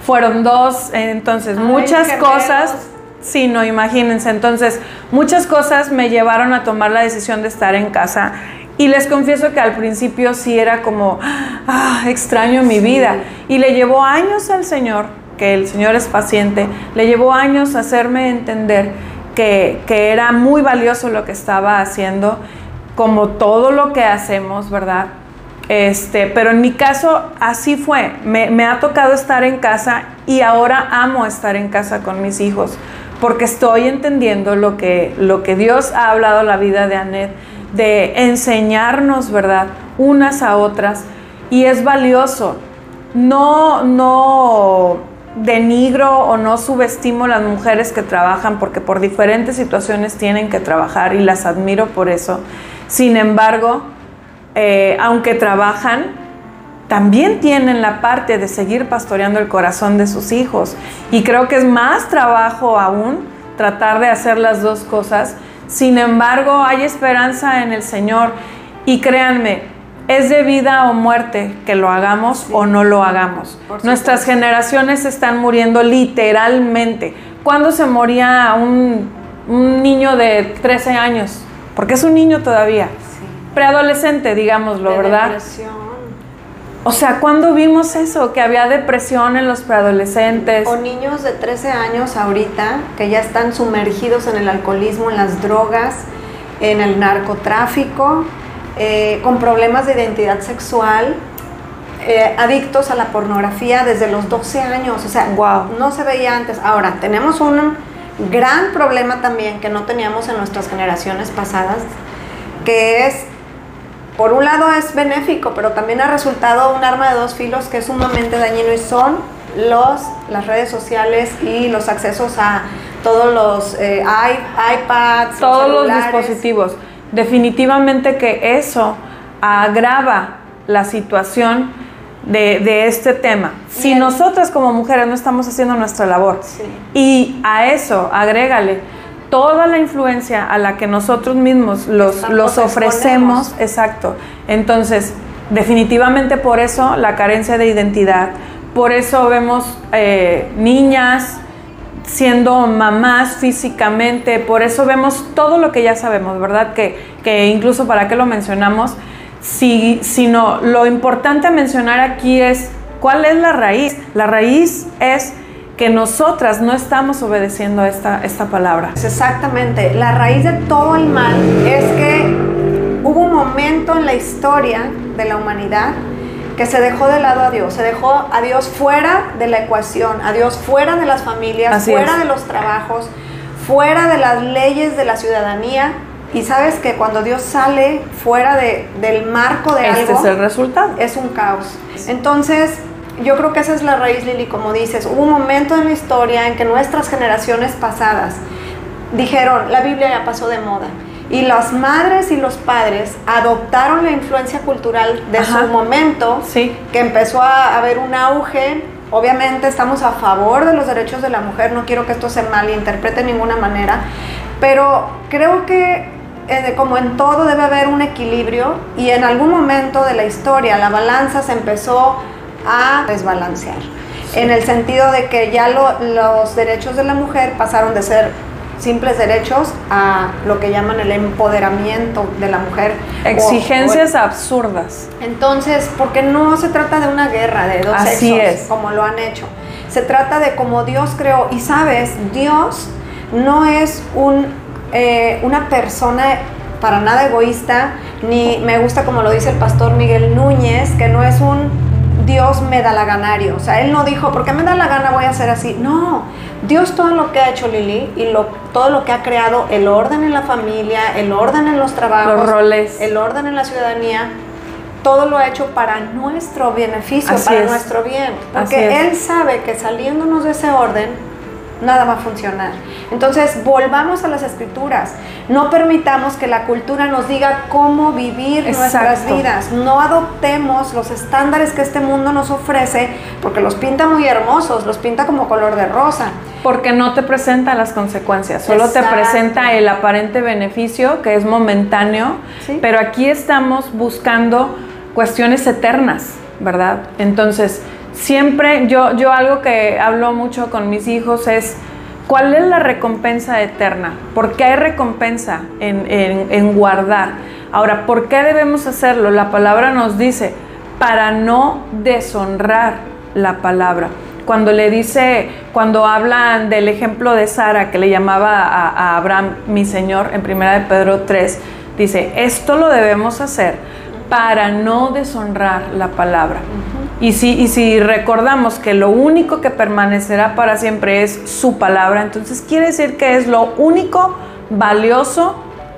Fueron dos, entonces Ay, muchas gemelos. cosas Sí, no, imagínense. Entonces, muchas cosas me llevaron a tomar la decisión de estar en casa. Y les confieso que al principio sí era como, ah, extraño mi Sí. vida. Y le llevó años al Señor, que el Señor es paciente, le llevó años hacerme entender que, que era muy valioso lo que estaba haciendo, como todo lo que hacemos, ¿verdad? Este, pero en mi caso así fue. Me, ha tocado estar en casa y ahora amo estar en casa con mis hijos porque estoy entendiendo lo que, lo que Dios ha hablado la vida de Anet, de enseñarnos, ¿verdad? Unas a otras. Y es valioso. No, no denigro o no subestimo las mujeres que trabajan porque por diferentes situaciones tienen que trabajar y las admiro por eso. Sin embargo, eh, aunque trabajan, también tienen la parte de seguir pastoreando el corazón de sus hijos. Y creo que es más trabajo aún tratar de hacer las dos cosas. Sin embargo, hay esperanza en el Señor. Y créanme, es de vida o muerte que lo hagamos o no lo hagamos. Nuestras generaciones están muriendo literalmente. ¿Cuándo se moría un, un niño de 13 años? Porque es un niño todavía. Preadolescente, digámoslo, De ¿verdad? depresión. O sea, ¿cuándo vimos eso? Que había depresión en los preadolescentes. O niños de 13 años ahorita que ya están sumergidos en el alcoholismo, en las drogas, en el narcotráfico, eh, con problemas de identidad sexual, eh, adictos a la pornografía desde los 12 años. O sea, Guau. no se veía antes. Ahora, tenemos un gran problema también que no teníamos en nuestras generaciones pasadas, que es por un lado es benéfico, pero también ha resultado un arma de dos filos que es sumamente dañino y son los, las redes sociales y los accesos a todos los eh, iPads, Todos los dispositivos. Definitivamente que eso agrava la situación de, de este tema. Si Bien. nosotras como mujeres no estamos haciendo nuestra labor Sí. y a eso agrégale toda la influencia a la que nosotros mismos los, los ofrecemos, exponemos. exacto. Entonces, definitivamente por eso la carencia de identidad, por eso vemos eh, niñas siendo mamás físicamente, por eso vemos todo lo que ya sabemos, ¿verdad? Que, que incluso para qué lo mencionamos, si, sino lo importante a mencionar aquí es cuál es la raíz. La raíz es que nosotras no estamos obedeciendo esta, esta palabra. Exactamente. La raíz de todo el mal es que hubo un momento en la historia de la humanidad que se dejó de lado a Dios, se dejó a Dios fuera de la ecuación, a Dios fuera de las familias, Así fuera es. de los trabajos, fuera de las leyes de la ciudadanía. Y sabes que cuando Dios sale fuera de- del marco de Este algo, es el resultado. es un caos. Entonces, yo creo que esa es la raíz, Lili, como dices. Hubo un momento en la historia en que nuestras generaciones pasadas dijeron, la Biblia ya pasó de moda. Y las madres y los padres adoptaron la influencia cultural de Ajá. su momento, Sí. que empezó a haber un auge. Obviamente estamos a favor de los derechos de la mujer, no quiero que esto se malinterprete de ninguna manera, pero creo que eh, como en todo debe haber un equilibrio y en algún momento de la historia la balanza se empezó a desbalancear, en el sentido de que ya lo- los derechos de la mujer pasaron de ser simples derechos a lo que llaman el empoderamiento de la mujer. Exigencias absurdas. Entonces, porque no se trata de una guerra de dos Así sexos, es. como lo han hecho. Se trata de como Dios creó. Y sabes, Dios no es un, eh, una persona para nada egoísta, ni me gusta como lo dice el pastor Miguel Núñez, que no es un Dios me da la ganario. O sea, él no dijo, porque me da la gana voy a hacer así. No, Dios todo lo que ha hecho Lili y lo, todo lo que ha creado, el orden en la familia, el orden en los trabajos, Los roles. el orden en la ciudadanía, todo lo ha hecho para nuestro beneficio, Así para es. nuestro bien. Porque. Él sabe que saliéndonos de ese orden, nada va a funcionar. Entonces, volvamos a las escrituras. No permitamos que la cultura nos diga cómo vivir nuestras vidas. No adoptemos los estándares que este mundo nos ofrece, porque los pinta muy hermosos, los pinta como color de rosa. Porque no te presenta las consecuencias, solo Exacto. te presenta el aparente beneficio que es momentáneo, Sí. pero aquí estamos buscando cuestiones eternas, ¿verdad? Entonces, siempre yo, yo algo que hablo mucho con mis hijos es, ¿cuál es la recompensa eterna? ¿Por qué hay recompensa en, en- guardar? Ahora, ¿por qué debemos hacerlo? La palabra nos dice, para no deshonrar la palabra. Cuando le dice, cuando hablan del ejemplo de Sara, que le llamaba a, Abraham mi Señor, en 1 de Pedro 3, dice, esto lo debemos hacer para no deshonrar la palabra. Y si, y si recordamos que lo único que permanecerá para siempre es su palabra, entonces quiere decir que es lo único valioso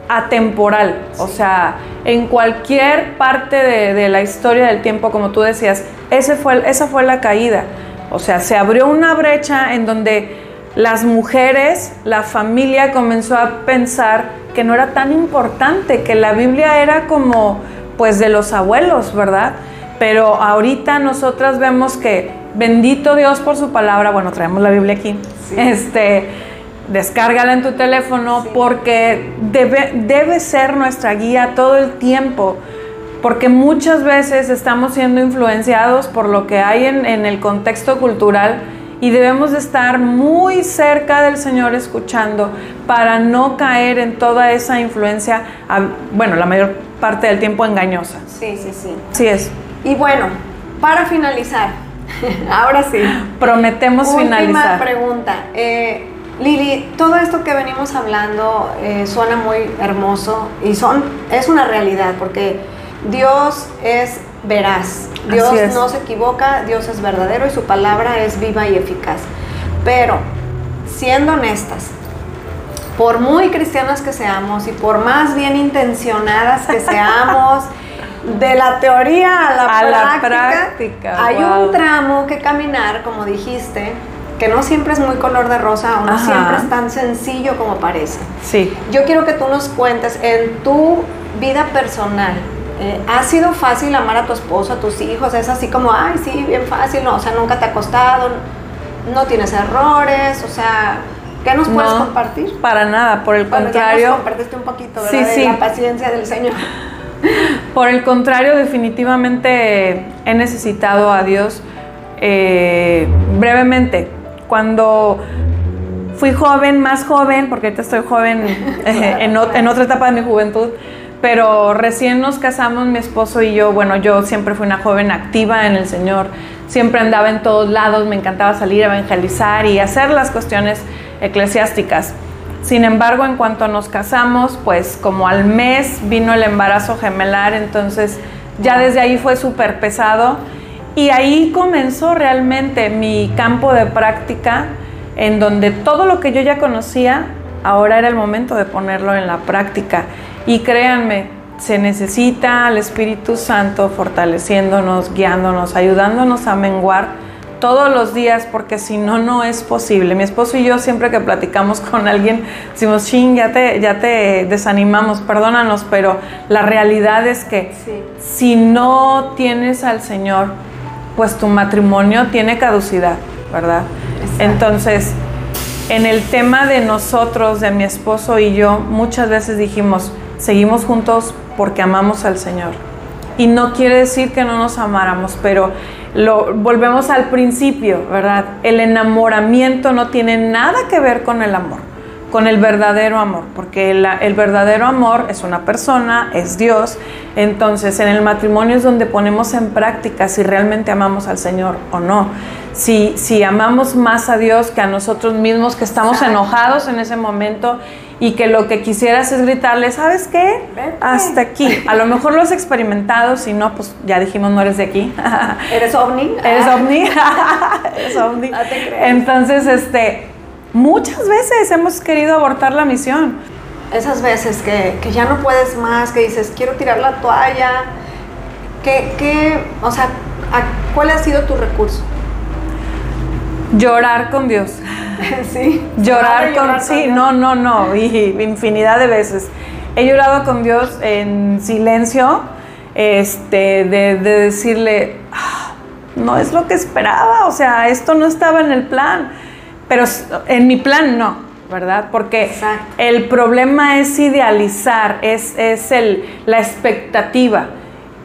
atemporal. O sea, en cualquier parte de, de la historia del tiempo, como tú decías, ese fue, esa fue la caída. O sea, se abrió una brecha en donde las mujeres, la familia comenzó a pensar que no era tan importante, que la Biblia era como pues de los abuelos, ¿verdad? Pero ahorita nosotras vemos que bendito Dios por su palabra, bueno, traemos la Biblia aquí. Este, descárgala en tu teléfono porque debe, debe ser nuestra guía todo el tiempo. Porque muchas veces estamos siendo influenciados por lo que hay en, en el contexto cultural y debemos de estar muy cerca del Señor escuchando para no caer en toda esa influencia, bueno, la mayor parte del tiempo engañosa. Sí, sí, sí. Así es. Y bueno, para finalizar, ahora sí. Prometemos Última finalizar. pregunta. Eh, Lili, todo esto que venimos hablando eh, suena muy hermoso y son, es una realidad porque Dios es veraz, Dios es. no se equivoca, Dios es verdadero y su palabra es viva y eficaz. Pero, siendo honestas, por muy cristianas que seamos y por más bien intencionadas que seamos, de la teoría a la A la práctica, práctica, hay wow. un tramo que caminar, como dijiste, que no siempre es muy color de rosa o no Ajá. siempre es tan sencillo como parece. Sí. Yo quiero que tú nos cuentes en tu vida personal. eh, ¿Ha sido fácil amar a tu esposo, a tus hijos? ¿Es así como, ay, sí, bien fácil? No, o sea, nunca te ha costado, no tienes errores, o sea, ¿qué nos puedes No, compartir? Para nada, por el Bueno, ya contrario. nos compartiste un poquito, ¿verdad? Sí, de sí. la paciencia del Señor. Por el contrario, definitivamente he necesitado a Dios eh, brevemente. Cuando fui joven, más joven, porque ahorita estoy joven en, en otra etapa de mi juventud, pero recién nos casamos mi esposo y yo, bueno, yo siempre fui una joven activa en el Señor, siempre andaba en todos lados, me encantaba salir a evangelizar y hacer las cuestiones eclesiásticas. Sin embargo, en cuanto nos casamos, pues como al mes vino el embarazo gemelar, entonces ya desde ahí fue súper pesado y ahí comenzó realmente mi campo de práctica en donde todo lo que yo ya conocía, ahora era el momento de ponerlo en la práctica. Y créanme, se necesita al Espíritu Santo fortaleciéndonos, guiándonos, ayudándonos a menguar todos los días, porque si no, no es posible. Mi esposo y yo siempre que platicamos con alguien, decimos, ching, ya te, ya te desanimamos, perdónanos, pero la realidad es que Sí. si no tienes al Señor, pues tu matrimonio tiene caducidad, ¿verdad? Exacto. Entonces, en el tema de nosotros, de mi esposo y yo, muchas veces dijimos, seguimos juntos porque amamos al Señor. Y no quiere decir que no nos amáramos, pero lo, volvemos al principio, ¿verdad? El enamoramiento no tiene nada que ver con el amor. con el verdadero amor, porque el verdadero amor es una persona, es Dios. Entonces, en el matrimonio es donde ponemos en práctica si realmente amamos al Señor o no. Si, si amamos más a Dios que a nosotros mismos, que estamos enojados en ese momento y que lo que quisieras es gritarle, ¿sabes qué? Hasta aquí. A lo mejor lo has experimentado, si no, pues ya dijimos, no eres de aquí. ¿Eres ovni? ¿Eres ovni? ¿Eres ovni? No te Entonces, este Muchas veces hemos querido abortar la misión. Esas veces que, ya no puedes más, que dices, quiero tirar la toalla, ¿qué, o sea, ¿cuál ha sido tu recurso? Llorar con Dios. sí. Llorar con, sí, no, no, no, y infinidad de veces. He llorado con Dios en silencio, este, de, decirle, ah, no es lo que esperaba, o sea, esto no estaba en el plan pero en mi plan no, ¿verdad? Porque el problema es idealizar, es, el, la expectativa.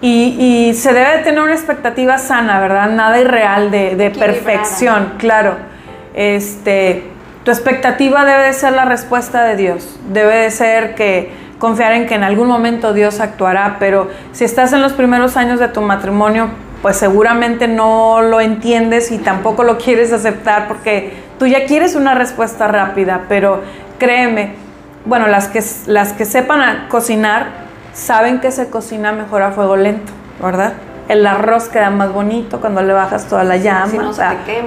Y, se debe de tener una expectativa sana, ¿verdad? Nada irreal de, perfección, claro. Este, tu expectativa debe de ser la respuesta de Dios. Debe de ser que confiar en que en algún momento Dios actuará, pero si estás en los primeros años de tu matrimonio, pues seguramente no lo entiendes y tampoco lo quieres aceptar porque tú ya quieres una respuesta rápida, pero créeme, bueno, las que, las que sepan cocinar saben que se cocina mejor a fuego lento, ¿verdad? El arroz queda más bonito cuando le bajas toda la llama,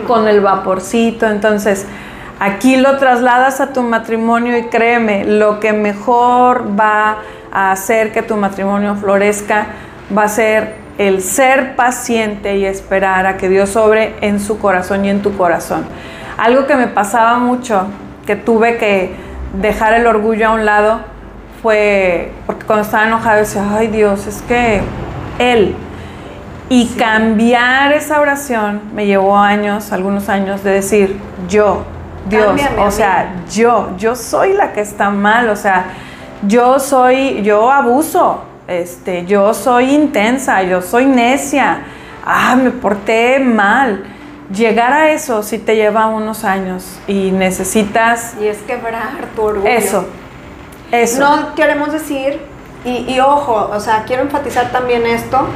con el vaporcito, entonces aquí lo trasladas a tu matrimonio y créeme, lo que mejor va a hacer que tu matrimonio florezca va a ser el ser paciente y esperar a que Dios sobre en su corazón y en tu corazón. Algo que me pasaba mucho, que tuve que dejar el orgullo a un lado, fue porque cuando estaba enojada decía, ay Dios, es que Él. Y cambiar esa oración me llevó años, algunos años, de decir, yo, Dios, o sea, yo, yo soy la que está mal, o sea, yo soy, yo abuso, este, yo soy intensa, yo soy necia, ah, me porté mal. Llegar a eso sí te lleva unos años y necesitas... Y es quebrar tu orgullo. Eso, eso. No queremos decir, y, y ojo, o sea, quiero enfatizar también esto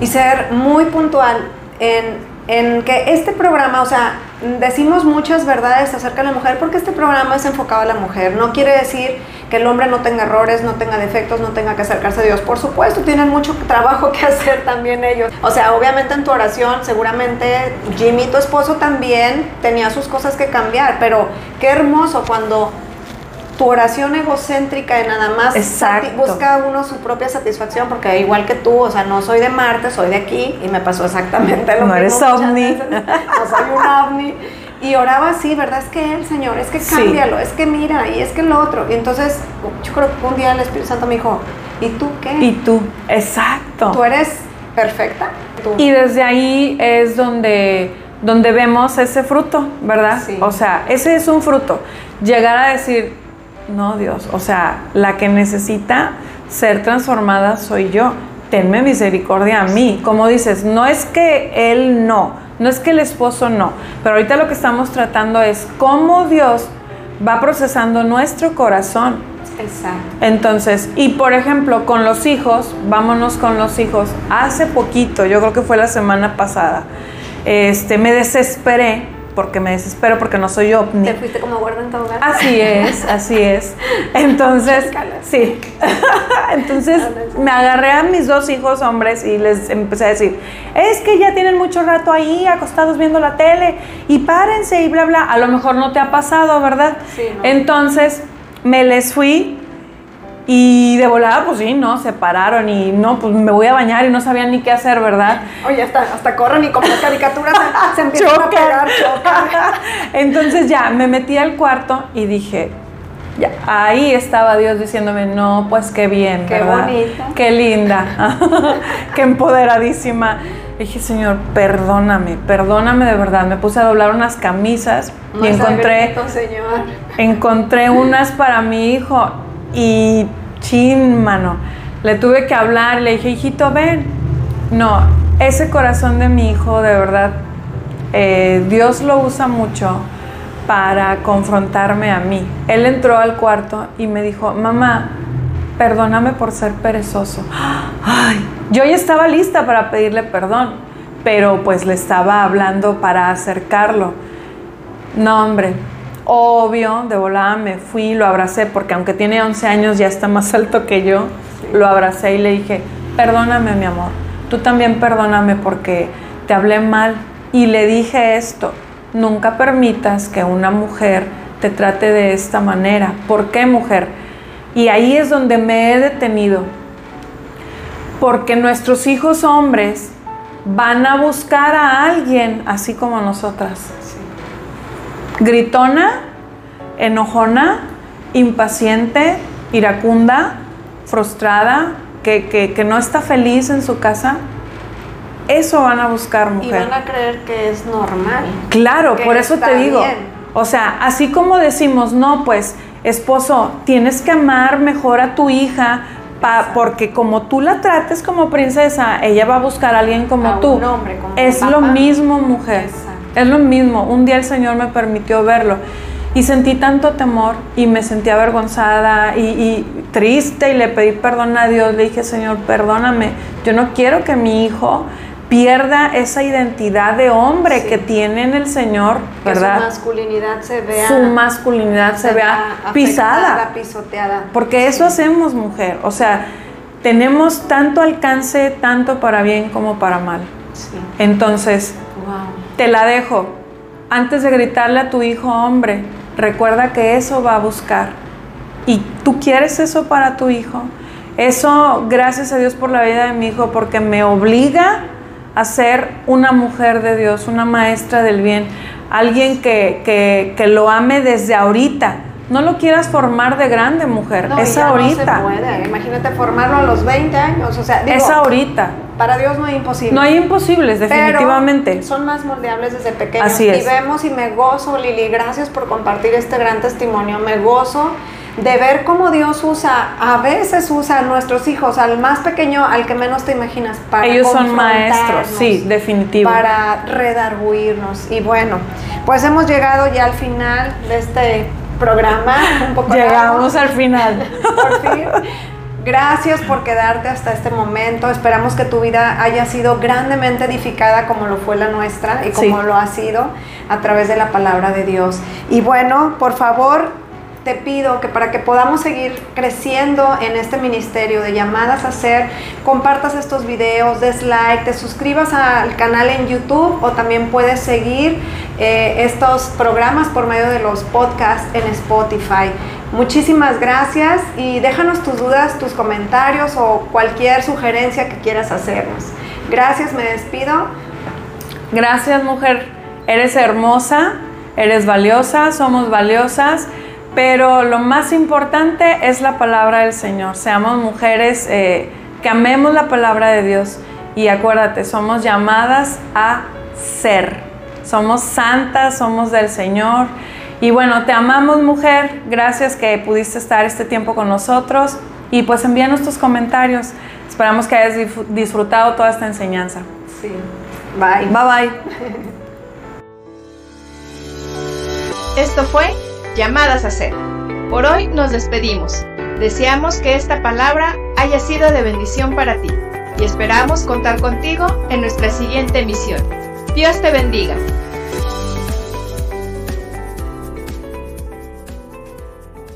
y ser muy puntual en, en que este programa, o sea, decimos muchas verdades acerca de la mujer porque este programa es enfocado a la mujer. No quiere decir que el hombre no tenga errores, no tenga defectos, no tenga que acercarse a Dios. Por supuesto, tienen mucho trabajo que hacer también ellos. O sea, obviamente en tu oración, seguramente Jimmy, tu esposo, también tenía sus cosas que cambiar, pero qué hermoso cuando tu oración egocéntrica de nada más busca uno su propia satisfacción, porque igual que tú, o sea, no soy de Marte, soy de aquí, y me pasó exactamente lo mismo. No eres ovni. no soy un ovni. Y oraba así, ¿verdad? Es que él, Señor, es que cámbialo, es que mira, y es que lo otro. Y entonces, yo creo que un día el Espíritu Santo me dijo, ¿y tú qué? Y tú, exacto. Tú eres perfecta. Y desde ahí es donde, donde vemos ese fruto, ¿verdad? Sí. O sea, ese es un fruto. Llegar a decir, no, Dios, o sea, la que necesita ser transformada soy yo. Tenme misericordia a mí. Como dices, no es que él no, no es que el esposo no, pero ahorita lo que estamos tratando es cómo Dios va procesando nuestro corazón. Exacto. Entonces, y por ejemplo, con los hijos, vámonos con los hijos. Hace poquito, yo creo que fue la semana pasada, este, me desesperé porque me desespero porque no soy ovni. Te fuiste como guarda en hogar. Así es, así es. Entonces, sí. Entonces me agarré a mis dos hijos hombres y les empecé a decir, es que ya tienen mucho rato ahí acostados viendo la tele y párense y bla, bla. A lo mejor no te ha pasado, ¿verdad? Sí. Entonces me les fui y de volada, pues sí, ¿no? Se pararon y no, pues me voy a bañar y no sabían ni qué hacer, ¿verdad? Oye, hasta, hasta corren y como las caricaturas se, empiezan a pegar, Entonces ya, me metí al cuarto y dije, ya, ahí estaba Dios diciéndome, no, pues qué bien, qué bonita. Qué linda, qué empoderadísima. Dije, Señor, perdóname, perdóname de verdad. Me puse a doblar unas camisas y encontré, señor. encontré unas para mi hijo y chin, mano, le tuve que hablar, le dije, hijito, ven. No, ese corazón de mi hijo, de verdad, eh, Dios lo usa mucho para confrontarme a mí. Él entró al cuarto y me dijo, mamá, perdóname por ser perezoso. Ay, yo ya estaba lista para pedirle perdón, pero pues le estaba hablando para acercarlo. No, hombre, obvio, de volada me fui, lo abracé, porque aunque tiene 11 años ya está más alto que yo, lo abracé y le dije, perdóname mi amor, tú también perdóname porque te hablé mal. Y le dije esto, nunca permitas que una mujer te trate de esta manera. ¿Por qué mujer? Y ahí es donde me he detenido. Porque nuestros hijos hombres van a buscar a alguien así como nosotras. Gritona, enojona, impaciente, iracunda, frustrada, que, que, no está feliz en su casa. Eso van a buscar mujer. Y van a creer que es normal. Claro, por eso te digo. O sea, así como decimos, no, pues, esposo, tienes que amar mejor a tu hija, porque como tú la trates como princesa, ella va a buscar a alguien como tú. es lo mismo, mujer. Es lo mismo. Un día el Señor me permitió verlo. Y sentí tanto temor y me sentí avergonzada y, y, triste y le pedí perdón a Dios. Le dije, Señor, perdóname. Yo no quiero que mi hijo pierda esa identidad de hombre que tiene en el Señor, ¿verdad? Que su masculinidad se vea. Su masculinidad se, vea pisada. pisoteada. Porque eso hacemos, mujer. O sea, tenemos tanto alcance, tanto para bien como para mal. Entonces, te la dejo. Antes de gritarle a tu hijo hombre, recuerda que eso va a buscar. ¿Y tú quieres eso para tu hijo? Eso, gracias a Dios por la vida de mi hijo, porque me obliga a ser una mujer de Dios, una maestra del bien, alguien que, que, lo ame desde ahorita. No lo quieras formar de grande, mujer. es ahorita. No se puede. Imagínate formarlo a los 20 años. O sea, es ahorita. Para Dios no hay imposibles. No hay imposibles, definitivamente. son más moldeables desde pequeños. Así es. Y vemos y me gozo, Lili, gracias por compartir este gran testimonio. Me gozo de ver cómo Dios usa, a veces usa a nuestros hijos, al más pequeño, al que menos te imaginas, para Ellos son maestros, sí, definitivo. Para redarguirnos. Y bueno, pues hemos llegado ya al final de este programa. Un poco Llegamos al final. Por fin. Gracias por quedarte hasta este momento. Esperamos que tu vida haya sido grandemente edificada como lo fue la nuestra y como lo ha sido a través de la palabra de Dios. Y bueno, por favor, te pido que para que podamos seguir creciendo en este ministerio de llamadas a ser, compartas estos videos, des like, te suscribas al canal en YouTube o también puedes seguir eh, estos programas por medio de los podcasts en Spotify. Muchísimas gracias y déjanos tus dudas, tus comentarios o cualquier sugerencia que quieras hacernos. Gracias, me despido. Gracias, mujer. Eres hermosa, eres valiosa, somos valiosas, pero lo más importante es la palabra del Señor. Seamos mujeres eh, que amemos la palabra de Dios y acuérdate, somos llamadas a ser. Somos santas, somos del Señor. Y bueno, te amamos mujer, gracias que pudiste estar este tiempo con nosotros y pues envíanos tus comentarios. Esperamos que hayas disfrutado toda esta enseñanza. Sí. Bye. Bye bye. Esto fue Llamadas a Ser. Por hoy nos despedimos. Deseamos que esta palabra haya sido de bendición para ti y esperamos contar contigo en nuestra siguiente emisión. Dios te bendiga.